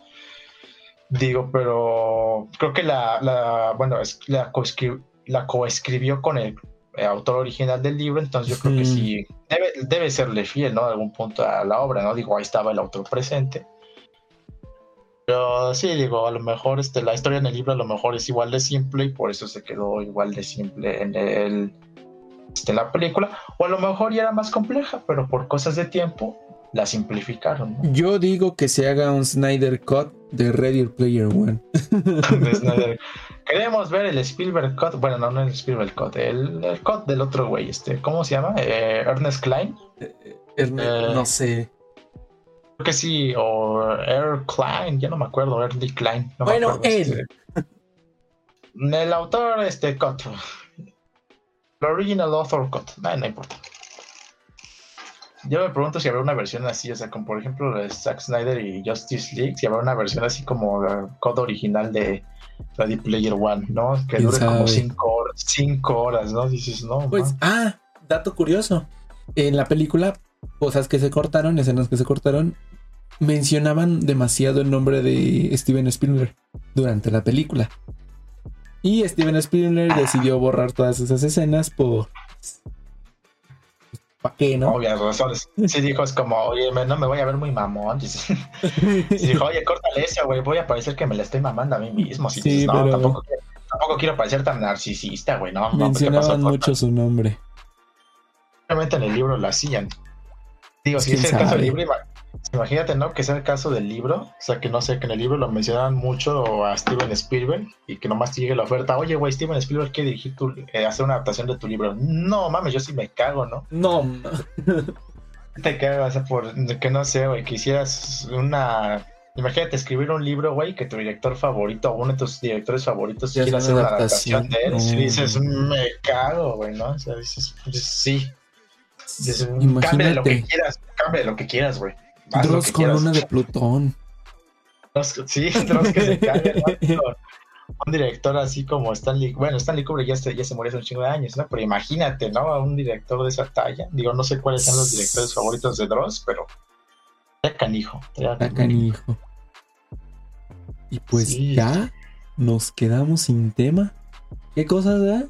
Digo, pero creo que la, la bueno, es, la, coescri- la coescribió con el eh, autor original del libro, entonces yo creo que sí, debe, debe serle fiel, ¿no? A algún punto a la obra, ¿no? Digo, ahí estaba el autor presente. Pero sí, digo, a lo mejor este, la historia en el libro a lo mejor es igual de simple y por eso se quedó igual de simple en, el, este, en la película. O a lo mejor ya era más compleja, pero por cosas de tiempo la simplificaron. ¿no? Yo digo que se haga un Snyder Cut de Ready Player One. Queremos ver el Spielberg Cut. Bueno, no, no el Spielberg Cut, el, el cut del otro güey. Este, ¿Cómo se llama? Eh, Ernest Klein. Erne- Eh. no sé. Que sí, o Er Klein, ya no me acuerdo, Ernie Klein. no Bueno, él. este. El autor, este, Cut. El original author Cut. No, no importa. Yo me pregunto si habrá una versión así, o sea, como por ejemplo de Zack Snyder y Justice League, si habrá una versión así como el Cut original de Ready Player One, ¿no? Que ¿Quién dure como cinco horas, cinco horas, ¿no? Dices, no, Pues, ma. ah, dato curioso. En la película, cosas que se cortaron, escenas que se cortaron, mencionaban demasiado el nombre de Steven Spielberg durante la película. Y Steven Spielberg decidió borrar todas esas escenas por... ¿Para qué, no? Obvias razones. Sí dijo, es como, oye, no me voy a ver muy mamón. Y dijo, oye, córtale eso, güey. Voy a parecer que me la estoy mamando a mí mismo. Si Sí, dices, no, pero- tampoco, quiero- tampoco quiero parecer tan narcisista, güey. No. Mencionaban mucho su nombre. Realmente en el libro lo hacían. Digo, si ¿Quién es el caso del libro, imagínate, ¿no? Que sea el caso del libro. O sea, que no sé, que en el libro lo mencionaban mucho a Steven Spielberg y que nomás te llegue la oferta. Oye, güey, Steven Spielberg quiere dirigir tu, eh, hacer una adaptación de tu libro. No, mames, yo sí me cago, ¿no? No, te cagas por que no sé, güey, que hicieras una. Imagínate escribir un libro, güey, que tu director favorito o uno de tus directores favoritos quiera hacer una adaptación de él. Y dices, me cago, güey, ¿no? O sea, dices, pues, sí. Dices, cambia de lo que imagínate. quieras, cambia lo que quieras, güey. Dross con quieras. una de Plutón. Sí, Dross que se cae, Un director así como Stanley, bueno, Stanley Kubrick ya se, ya se murió hace un chingo de años, ¿no? Pero imagínate, ¿no? A un director de esa talla. Digo, no sé cuáles son los directores favoritos de Dross, pero ya canijo. ya canijo. Y pues Sí. ya nos quedamos sin tema. ¿Qué cosas?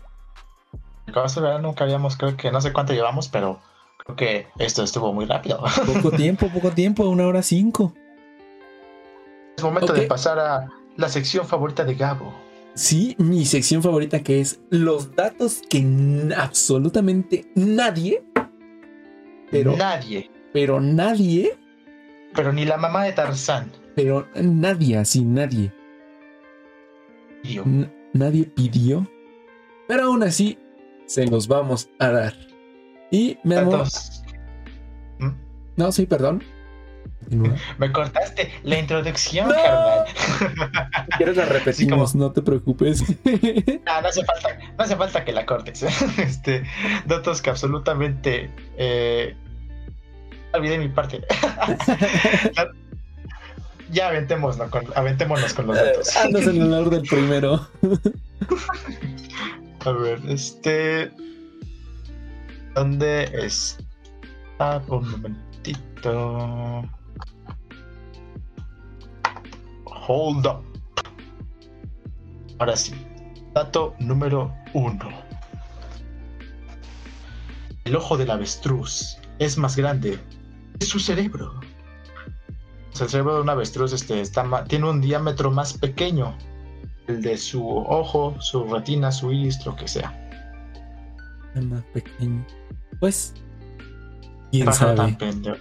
Como se verá, nunca habíamos, creo que no sé cuánto llevamos, pero creo que esto estuvo muy rápido. Poco tiempo, poco tiempo, una hora cinco. Es momento de pasar a la sección favorita de Gabo. Sí, mi sección favorita que es los datos que absolutamente nadie, pero, Nadie, pero nadie, pero ni la mamá de Tarzán. pero nadie, así nadie, n- nadie pidió, pero aún así se los vamos a dar. Y me amo. Datos. ¿Mm? No, sí, perdón. Continúa. Me cortaste la introducción, No. carnal. Si quieres la repetimos, no te preocupes. No hace falta, no hace falta que la cortes. este, datos que absolutamente eh, olvidé mi parte. ya aventémonos con, aventémonos con los datos. Andas en el orden primero. A ver, este. ¿Dónde está? Un momentito. Hold up. Ahora sí. Dato número uno. El ojo del avestruz es más grande que su cerebro. El cerebro de un avestruz este, tiene un diámetro más pequeño el de su ojo, su retina, su iris, lo que sea. Más pequeño. Pues, quién tan sabe. pendejo.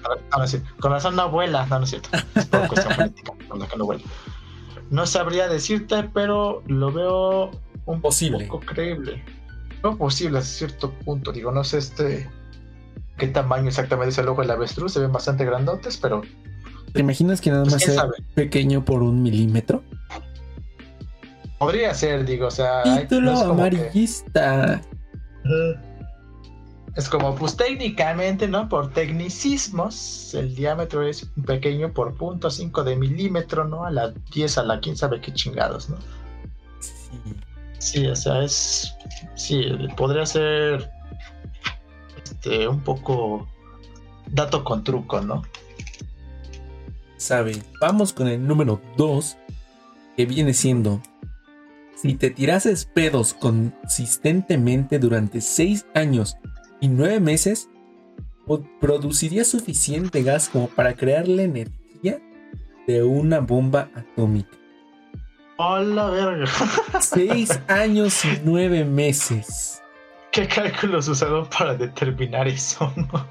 Con razón no vuela, no, no es cierto. Es por cuestión política, con la que no vuela. No sabría decirte, pero lo veo un Posible. poco creíble. No posible a cierto punto. Digo, no sé este qué tamaño exactamente es el ojo del avestruz. Se ven bastante grandotes, pero ¿Te imaginas que nada pues, más sea sabe. pequeño por un milímetro? Podría ser, digo, o sea. Título no como que- amarillista. Es como, pues técnicamente, ¿no? Por tecnicismos, el diámetro es pequeño por punto cinco de milímetro, ¿no? A la 10, a la 15, sabe qué chingados, ¿no? Sí. Sí, o sea, es. Sí, podría ser. Este, un poco. Dato con truco, ¿no? Sabe. Vamos con el número 2, que viene siendo: Si te tirases pedos consistentemente durante 6 años y 9 meses, produciría suficiente gas como para crear la energía de una bomba atómica. ¡Hola, verga! 6 años y 9 meses. ¿Qué cálculos usaron para determinar eso, no?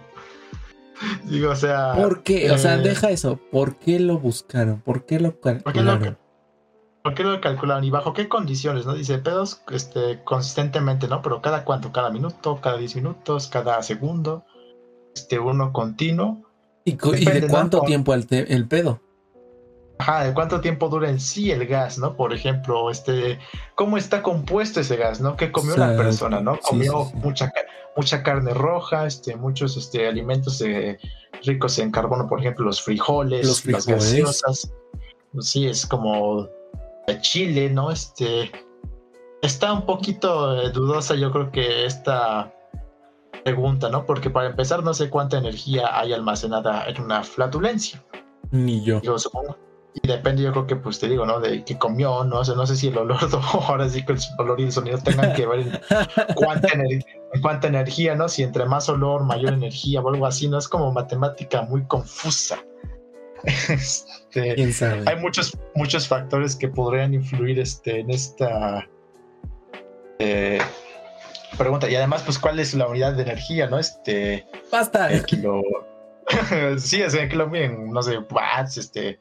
Digo, o sea. ¿Por qué? O sea, eh, deja eso. ¿Por qué lo buscaron? ¿Por qué lo ¿Por qué lo, calcularon? Por qué lo calcularon? ¿Y bajo qué condiciones? ¿No? Dice pedos este, consistentemente, ¿no? Pero cada cuánto, cada minuto, cada 10 minutos, cada segundo, este, uno continuo. ¿Y, de cuánto tiempo el, te- el pedo? Ajá, de cuánto tiempo dura en sí el gas, ¿no? Por ejemplo, este, cómo está compuesto ese gas, ¿no? ¿Qué comió la persona, ¿no? Comió sí, sí. mucha mucha carne roja, este, muchos este, alimentos eh, ricos en carbono, por ejemplo, los frijoles, Los las gaseosas. Sí, es como Chile, ¿no? Este está un poquito eh, dudosa, yo creo que esta pregunta, ¿no? Porque para empezar, no sé cuánta energía hay almacenada en una flatulencia. Ni yo. Yo supongo. Y depende, yo creo que, pues te digo, ¿no? De qué comió, no sé, no sé si el olor, ahora sí que el olor y el sonido tengan que ver en cuánta, ener- cuánta energía, ¿no? Si entre más olor, mayor energía o algo así, ¿no? Es como matemática muy confusa. Este, ¿Quién sabe? hay muchos, muchos factores que podrían influir este, en esta eh, pregunta. Y además, pues, ¿cuál es la unidad de energía, no? Este, ¡Basta! el kilo. sí, es kilo miden, no sé, watts, este.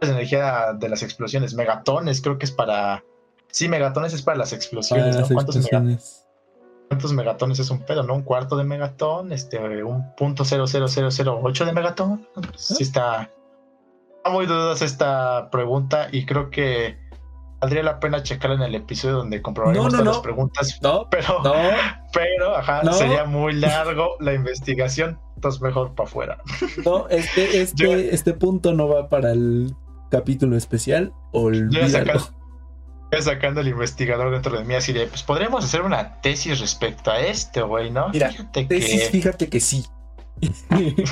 Es energía de las explosiones. Megatones, creo que es para. Sí, megatones es para las Para explosiones, las ¿no? ¿Cuántos, explosiones. Cuántos megatones es un pedo, no? Un cuarto de megatón, este, un punto cero cero cero cero ocho de megatón. Sí está. Está muy dudosa esta pregunta y creo que valdría la pena checarla en el episodio donde comprobaremos No, no, todas no. las preguntas. No, Pero, pero, ajá, sería muy largo la investigación. Entonces mejor para afuera. No, este, este, Yo- este punto no va para el capítulo especial. Olvídalo. Sacando el investigador dentro de mí así de, pues podríamos hacer una tesis respecto a este, güey, ¿no? Mira, Fíjate Tesis, que fíjate que sí.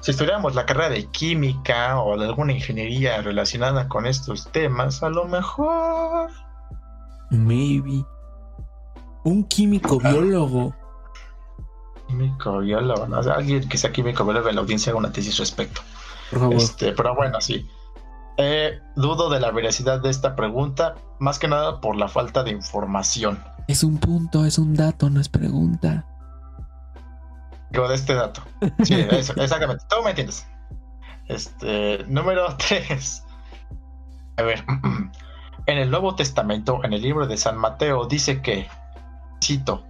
si estudiáramos la carrera de química o de alguna ingeniería relacionada con estos temas, a lo mejor... Maybe. Un químico Ah. biólogo. Químico, biólogo, ¿no? O sea, alguien que sea químico, biólogo en la audiencia haga una tesis respecto. Por favor. Este, pero bueno, sí. Eh, dudo de la veracidad de esta pregunta, más que nada por la falta de información. Es un punto, es un dato, no es pregunta. Digo, de este dato. Sí, eso, exactamente. Tú me entiendes. Este, número 3. A ver. En el Nuevo Testamento, en el libro de San Mateo, dice que, cito,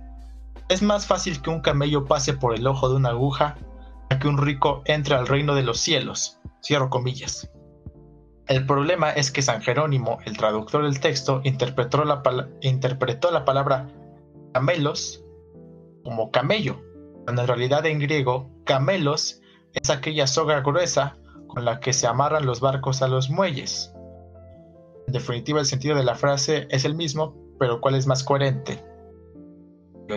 es más fácil que un camello pase por el ojo de una aguja a que un rico entre al reino de los cielos. Cierro comillas. El problema es que San Jerónimo, el traductor del texto, interpretó la, palabra camelos como camello, en realidad en griego, camelos es aquella soga gruesa con la que se amarran los barcos a los muelles. En definitiva, el sentido de la frase es el mismo, pero ¿cuál es más coherente?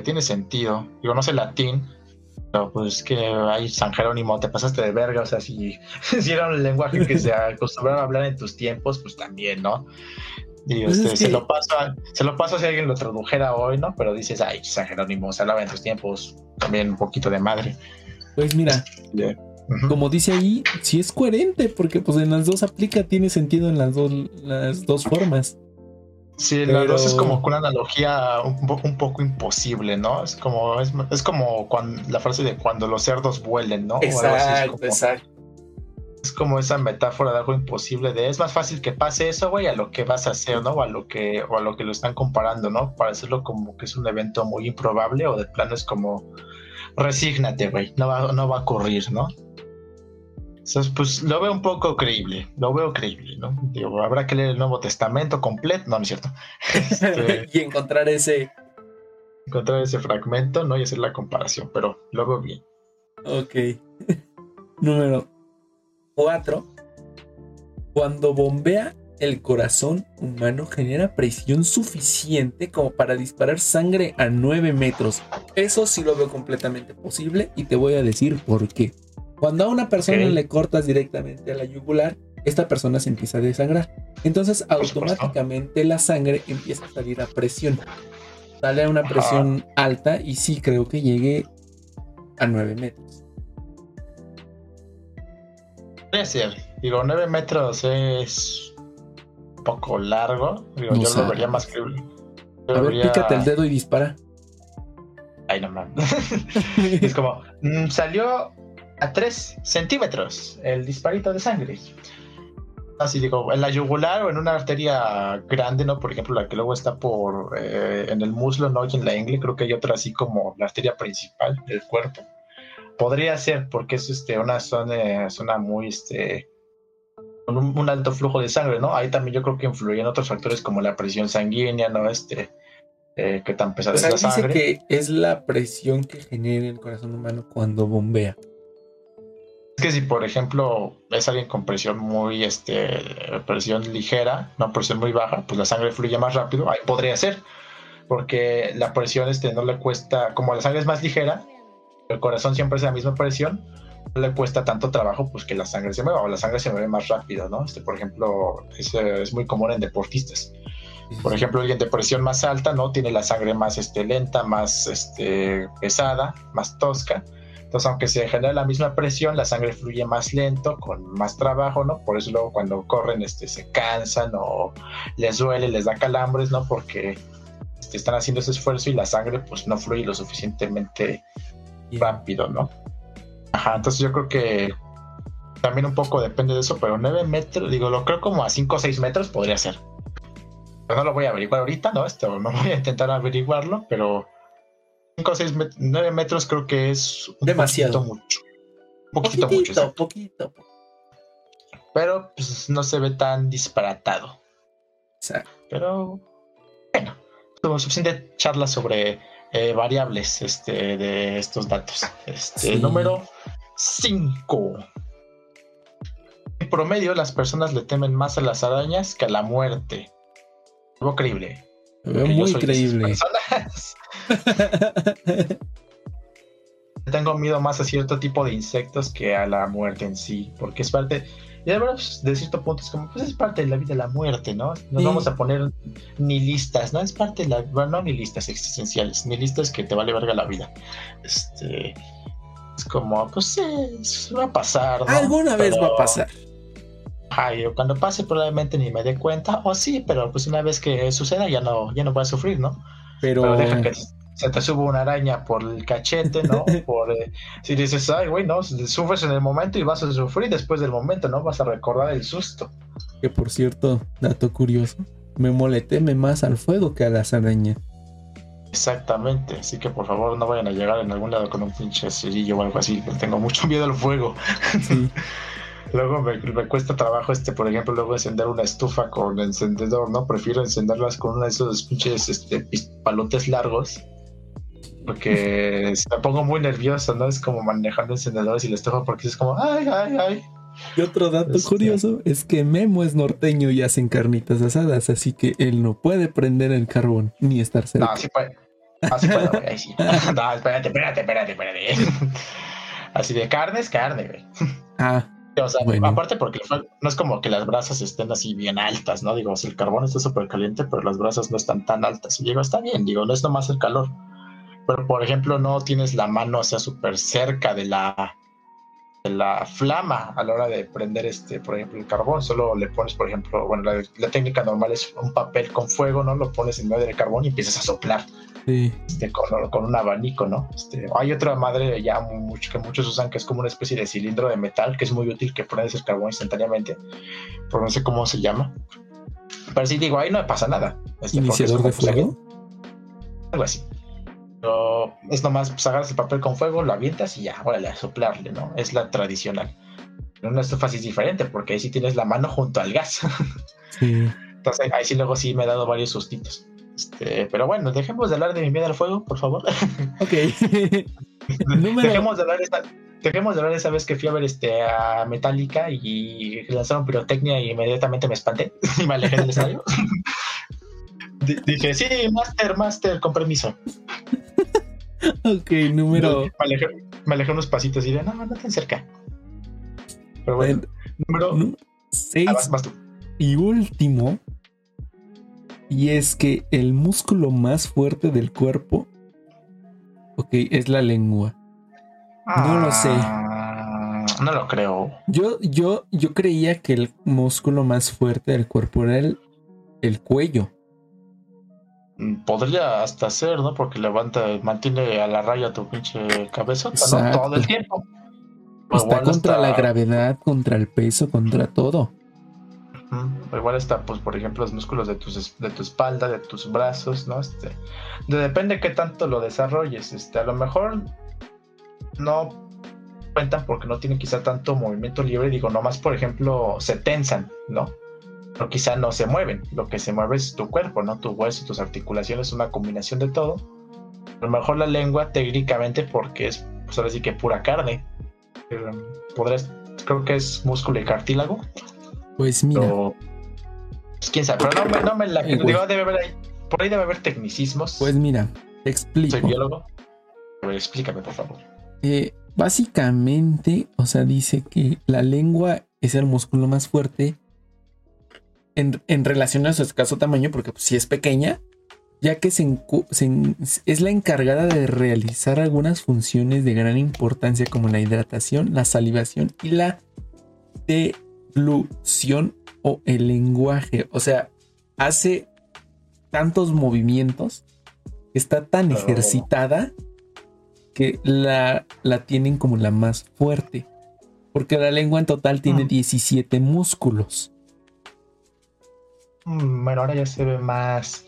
Tiene sentido. Digo, no sé latín, pero pues que ahí San Jerónimo, te pasaste de verga, o sea, si, si era un lenguaje que se acostumbraba a hablar en tus tiempos, pues también, ¿no? Y Pues este, es se, que- lo paso a- se lo paso si alguien lo tradujera hoy, ¿no? Pero dices, ay, San Jerónimo, se hablaba en tus tiempos, también un poquito de madre. Pues mira, Ujú. como dice ahí, sí es coherente, porque pues en las dos aplica, tiene sentido en las dos, las dos formas. Sí, la Pero- dos es como una analogía un, po- un poco imposible, ¿no? Es como, es, es como cuando, la frase de cuando los cerdos vuelen, ¿no? O algo así, es como- exacto. Es como esa metáfora de algo imposible, de es más fácil que pase eso, güey, a lo que vas a hacer, ¿no? O a lo que, o a lo que lo están comparando, ¿no? Para hacerlo como que es un evento muy improbable o de plano es como, resígnate, güey, no va, no va a ocurrir, ¿no? Entonces, pues lo veo un poco creíble, lo veo creíble, ¿no? Digo, habrá que leer el Nuevo Testamento completo, no, no es cierto. Este, y encontrar ese... Encontrar ese fragmento, ¿no? Y hacer la comparación, pero lo veo bien. Ok. Número 4. Cuando bombea el corazón humano genera presión suficiente como para disparar sangre a 9 metros. Eso sí lo veo completamente posible y te voy a decir por qué. Cuando a una persona le cortas directamente a la yugular, esta persona se empieza a desangrar. Entonces automáticamente la sangre empieza a salir a presión. Sale a una presión alta y sí creo que llegue a 9 metros. Puede ser. Digo, 9 metros es un poco largo. Digo, yo lo vería más creíble. a ver, pícate el dedo y dispara. Ay, no mames. es como, mm, salió a 3 centímetros el disparito de sangre. Así digo, en la yugular o en una arteria grande, ¿no? Por ejemplo, la que luego está por eh, en el muslo, ¿no? Y en la ingle, creo que hay otra así como la arteria principal del cuerpo. Podría ser, porque es este, una zona, zona muy, este, con un, alto flujo de sangre, ¿no? Ahí también yo creo que influyen otros factores como la presión sanguínea, ¿no? Este, eh, que tan pesada es la sangre. Dice que es la presión que genera el corazón humano cuando bombea. Es que si, por ejemplo, es alguien con presión muy, este, presión ligera, no presión muy baja, pues la sangre fluye más rápido. Ahí podría ser, porque la presión, este, no le cuesta, como la sangre es más ligera, el corazón siempre es la misma presión, no le cuesta tanto trabajo, pues que la sangre se mueva, o la sangre se mueve más rápido, ¿no? Este, por ejemplo, es, es muy común en deportistas. Por ejemplo, alguien de presión más alta, ¿no? Tiene la sangre más este, lenta, más este, pesada, más tosca entonces, aunque se genera la misma presión, la sangre fluye más lento, con más trabajo, ¿no? Por eso luego cuando corren este, se cansan o les duele, les da calambres, ¿no? Porque este, están haciendo ese esfuerzo y la sangre pues no fluye lo suficientemente rápido, ¿no? Ajá, entonces yo creo que también un poco depende de eso, pero 9 metros, digo, lo creo como a 5 o 6 metros podría ser. Pero no lo voy a averiguar ahorita, ¿no? Esto no voy a intentar averiguarlo, pero 5 o 6, 9 metros creo que es un demasiado mucho. Un poquito mucho. Poquito, Pero pues no se ve tan disparatado. Exacto. Pero bueno, tuvo suficiente charla sobre eh, variables este, de estos datos. Este, Número 5. En promedio, las personas le temen más a las arañas que a la muerte. Algo creíble. Muy creíble. Tengo miedo más a cierto tipo de insectos que a la muerte en sí, porque es parte, y de verdad, pues, de cierto punto es como, pues es parte de la vida la muerte, ¿no? No vamos a poner ni listas, ¿no? Es parte de la, bueno, no ni listas existenciales, ni listas que te vale verga la vida. Este, es como, pues va a pasar, ¿no? Alguna vez va a pasar. Ay, cuando pase probablemente ni me dé cuenta, o sí, pero pues una vez que suceda ya no, ya no voy a sufrir, ¿no? Pero, deja que se te suba una araña por el cachete, ¿no? por, eh, si dices, ay, güey, no, sufres en el momento y vas a sufrir después del momento, ¿no? Vas a recordar el susto. Que por cierto, dato curioso, me moleteme más al fuego que a las arañas. Exactamente, así que por favor no vayan a llegar en algún lado con un pinche cerillo o algo así, tengo mucho miedo al fuego. Sí. Luego me, cuesta trabajo, este, por ejemplo, luego encender una estufa con encendedor, ¿no? Prefiero encenderlas con uno de esos pinches este, palotes largos. Porque me pongo muy nervioso, ¿no? Es como manejando encendedores y la estufa porque es como, ay, ay, ay. Y otro dato este, curioso es que Memo es norteño y hacen carnitas asadas, así que él no puede prender el carbón ni estar cerca. No, sí puede. Así puede, güey. Ahí sí. No, espérate, espérate, espérate, espérate. Así de carne es carne, güey. Ah. O sea, aparte porque no es como que las brasas estén así bien altas, ¿no? Digo, si el carbón está súper caliente, pero las brasas no están tan altas. Y digo, está bien, digo, no es nomás el calor. Pero, por ejemplo, no tienes la mano, o sea, súper cerca de la la flama a la hora de prender este, por ejemplo, el carbón. Solo le pones, por ejemplo, bueno, la, técnica normal es un papel con fuego, ¿no? Lo pones en medio del carbón y empiezas a soplar. Este, con, un abanico, ¿no? Este, hay otra madre ya mucho, que muchos usan que es como una especie de cilindro de metal que es muy útil que prendes el carbón instantáneamente, pero no sé cómo se llama. Pero sí digo, ahí no pasa nada. Este, ¿Iniciador de fuego? Algo así es nomás, pues agarras el papel con fuego, lo avientas y ya, órale, a soplarle, ¿no? Es la tradicional. En una estufa sí es diferente, porque ahí sí tienes la mano junto al gas. Sí. Entonces ahí sí luego sí me he dado varios sustitos. Este, pero bueno, dejemos de hablar de mi miedo al fuego, por favor. Ok. dejemos, de hablar esta, dejemos de hablar esa vez que fui a ver este, a Metallica y lanzaron pirotecnia y inmediatamente me espanté y me alejé del estadio. dije, sí, master, master, con permiso. ok, número. Me alejé, unos pasitos y de no, no tan cerca. Pero bueno, número 6 ah, y último. Y es que el músculo más fuerte del cuerpo, ok, es la lengua. no lo sé. Ah, no lo creo. Yo, yo, yo creía que el músculo más fuerte del cuerpo era el, el cuello. Mm, podría hasta ser, ¿no? Porque levanta, mantiene a la raya tu pinche cabeza ¿no? Todo el tiempo. Está contra la gravedad, contra el peso, contra todo. Igual está, pues, por ejemplo, los músculos de, tus, de tu espalda, de tus brazos, ¿no? Este, depende de qué tanto lo desarrolles. Este, a lo mejor no cuentan porque no tienen quizá tanto movimiento libre. Digo, nomás, por ejemplo, se tensan, ¿no? pero quizá no se mueven. Lo que se mueve es tu cuerpo, ¿no? Tu hueso, tus articulaciones, una combinación de todo. A lo mejor la lengua técnicamente porque es, pues ahora sí que pura carne. Pero, podrás, creo que es músculo y cartílago. Pues mira. Quién sabe, pero no me, no me la... Eh, debe haber ahí, por ahí debe haber tecnicismos. Pues mira, te explico. Soy biólogo. Explícame, por favor. Eh, básicamente, o sea, dice que la lengua es el músculo más fuerte en, relación a su escaso tamaño, porque si pues, es pequeña, ya que es la encargada de realizar algunas funciones de gran importancia como la hidratación, la salivación y la deglución o el lenguaje. O sea, hace tantos movimientos, está tan ejercitada que la, la tienen como la más fuerte. Porque la lengua en total tiene 17 mm. músculos. Mm, bueno, ahora ya se ve más.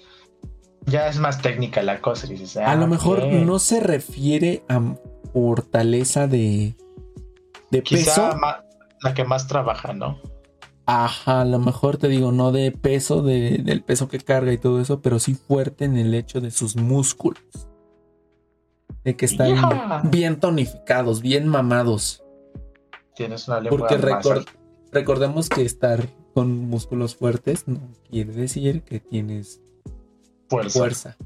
Ya es más técnica la cosa. a ah, lo mejor no se refiere a fortaleza de, de peso. la que más trabaja, ¿no? Ajá, a lo mejor te digo, no de peso, de, del peso que carga y todo eso, pero sí fuerte en el hecho de sus músculos. De que están bien tonificados, bien mamados. Tienes una lengua Porque recordemos que estar con músculos fuertes no quiere decir que tienes fuerza.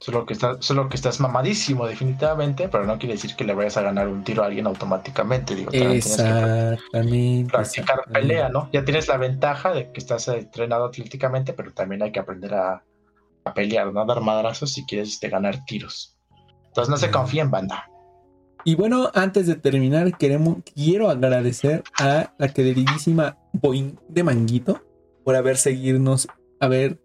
Solo que, solo que estás mamadísimo definitivamente, pero no quiere decir que le vayas a ganar un tiro a alguien automáticamente. Digo, exactamente. practicar pelea, ¿no? Ya tienes la ventaja de que estás entrenado atléticamente, pero también hay que aprender a, pelear, ¿no? A dar madrazos si quieres este, ganar tiros. Entonces no se confíen, banda. Y bueno, antes de terminar, queremos, quiero agradecer a la queridísima Boing de Manguito por haber seguirnos, haber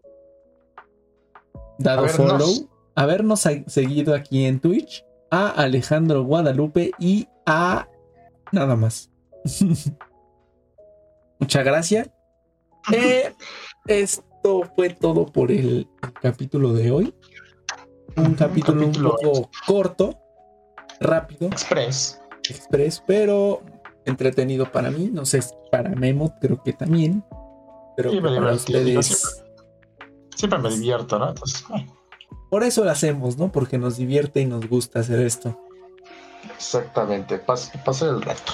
dado follow, habernos seguido aquí en Twitch, a Alejandro Guadalupe y a nada más. Muchas gracias. Eh, esto fue todo por el capítulo de hoy. Un capítulo un poco corto rápido. Express. Express, pero entretenido para mí. No sé, para Memo creo que también. Pero para ustedes. Siempre, me divierto, ¿no? Por eso lo hacemos, ¿no? Porque nos divierte y nos gusta hacer esto. Exactamente, pase el reto.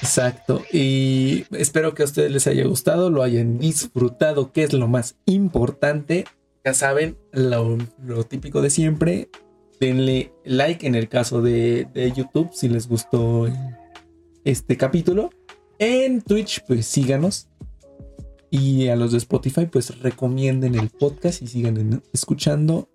Exacto. Y espero que a ustedes les haya gustado, lo hayan disfrutado, que es lo más importante. Ya saben, lo, lo típico de siempre denle like en el caso de, YouTube si les gustó este capítulo. En Twitch, pues síganos. Y a los de Spotify, pues recomienden el podcast y sigan escuchando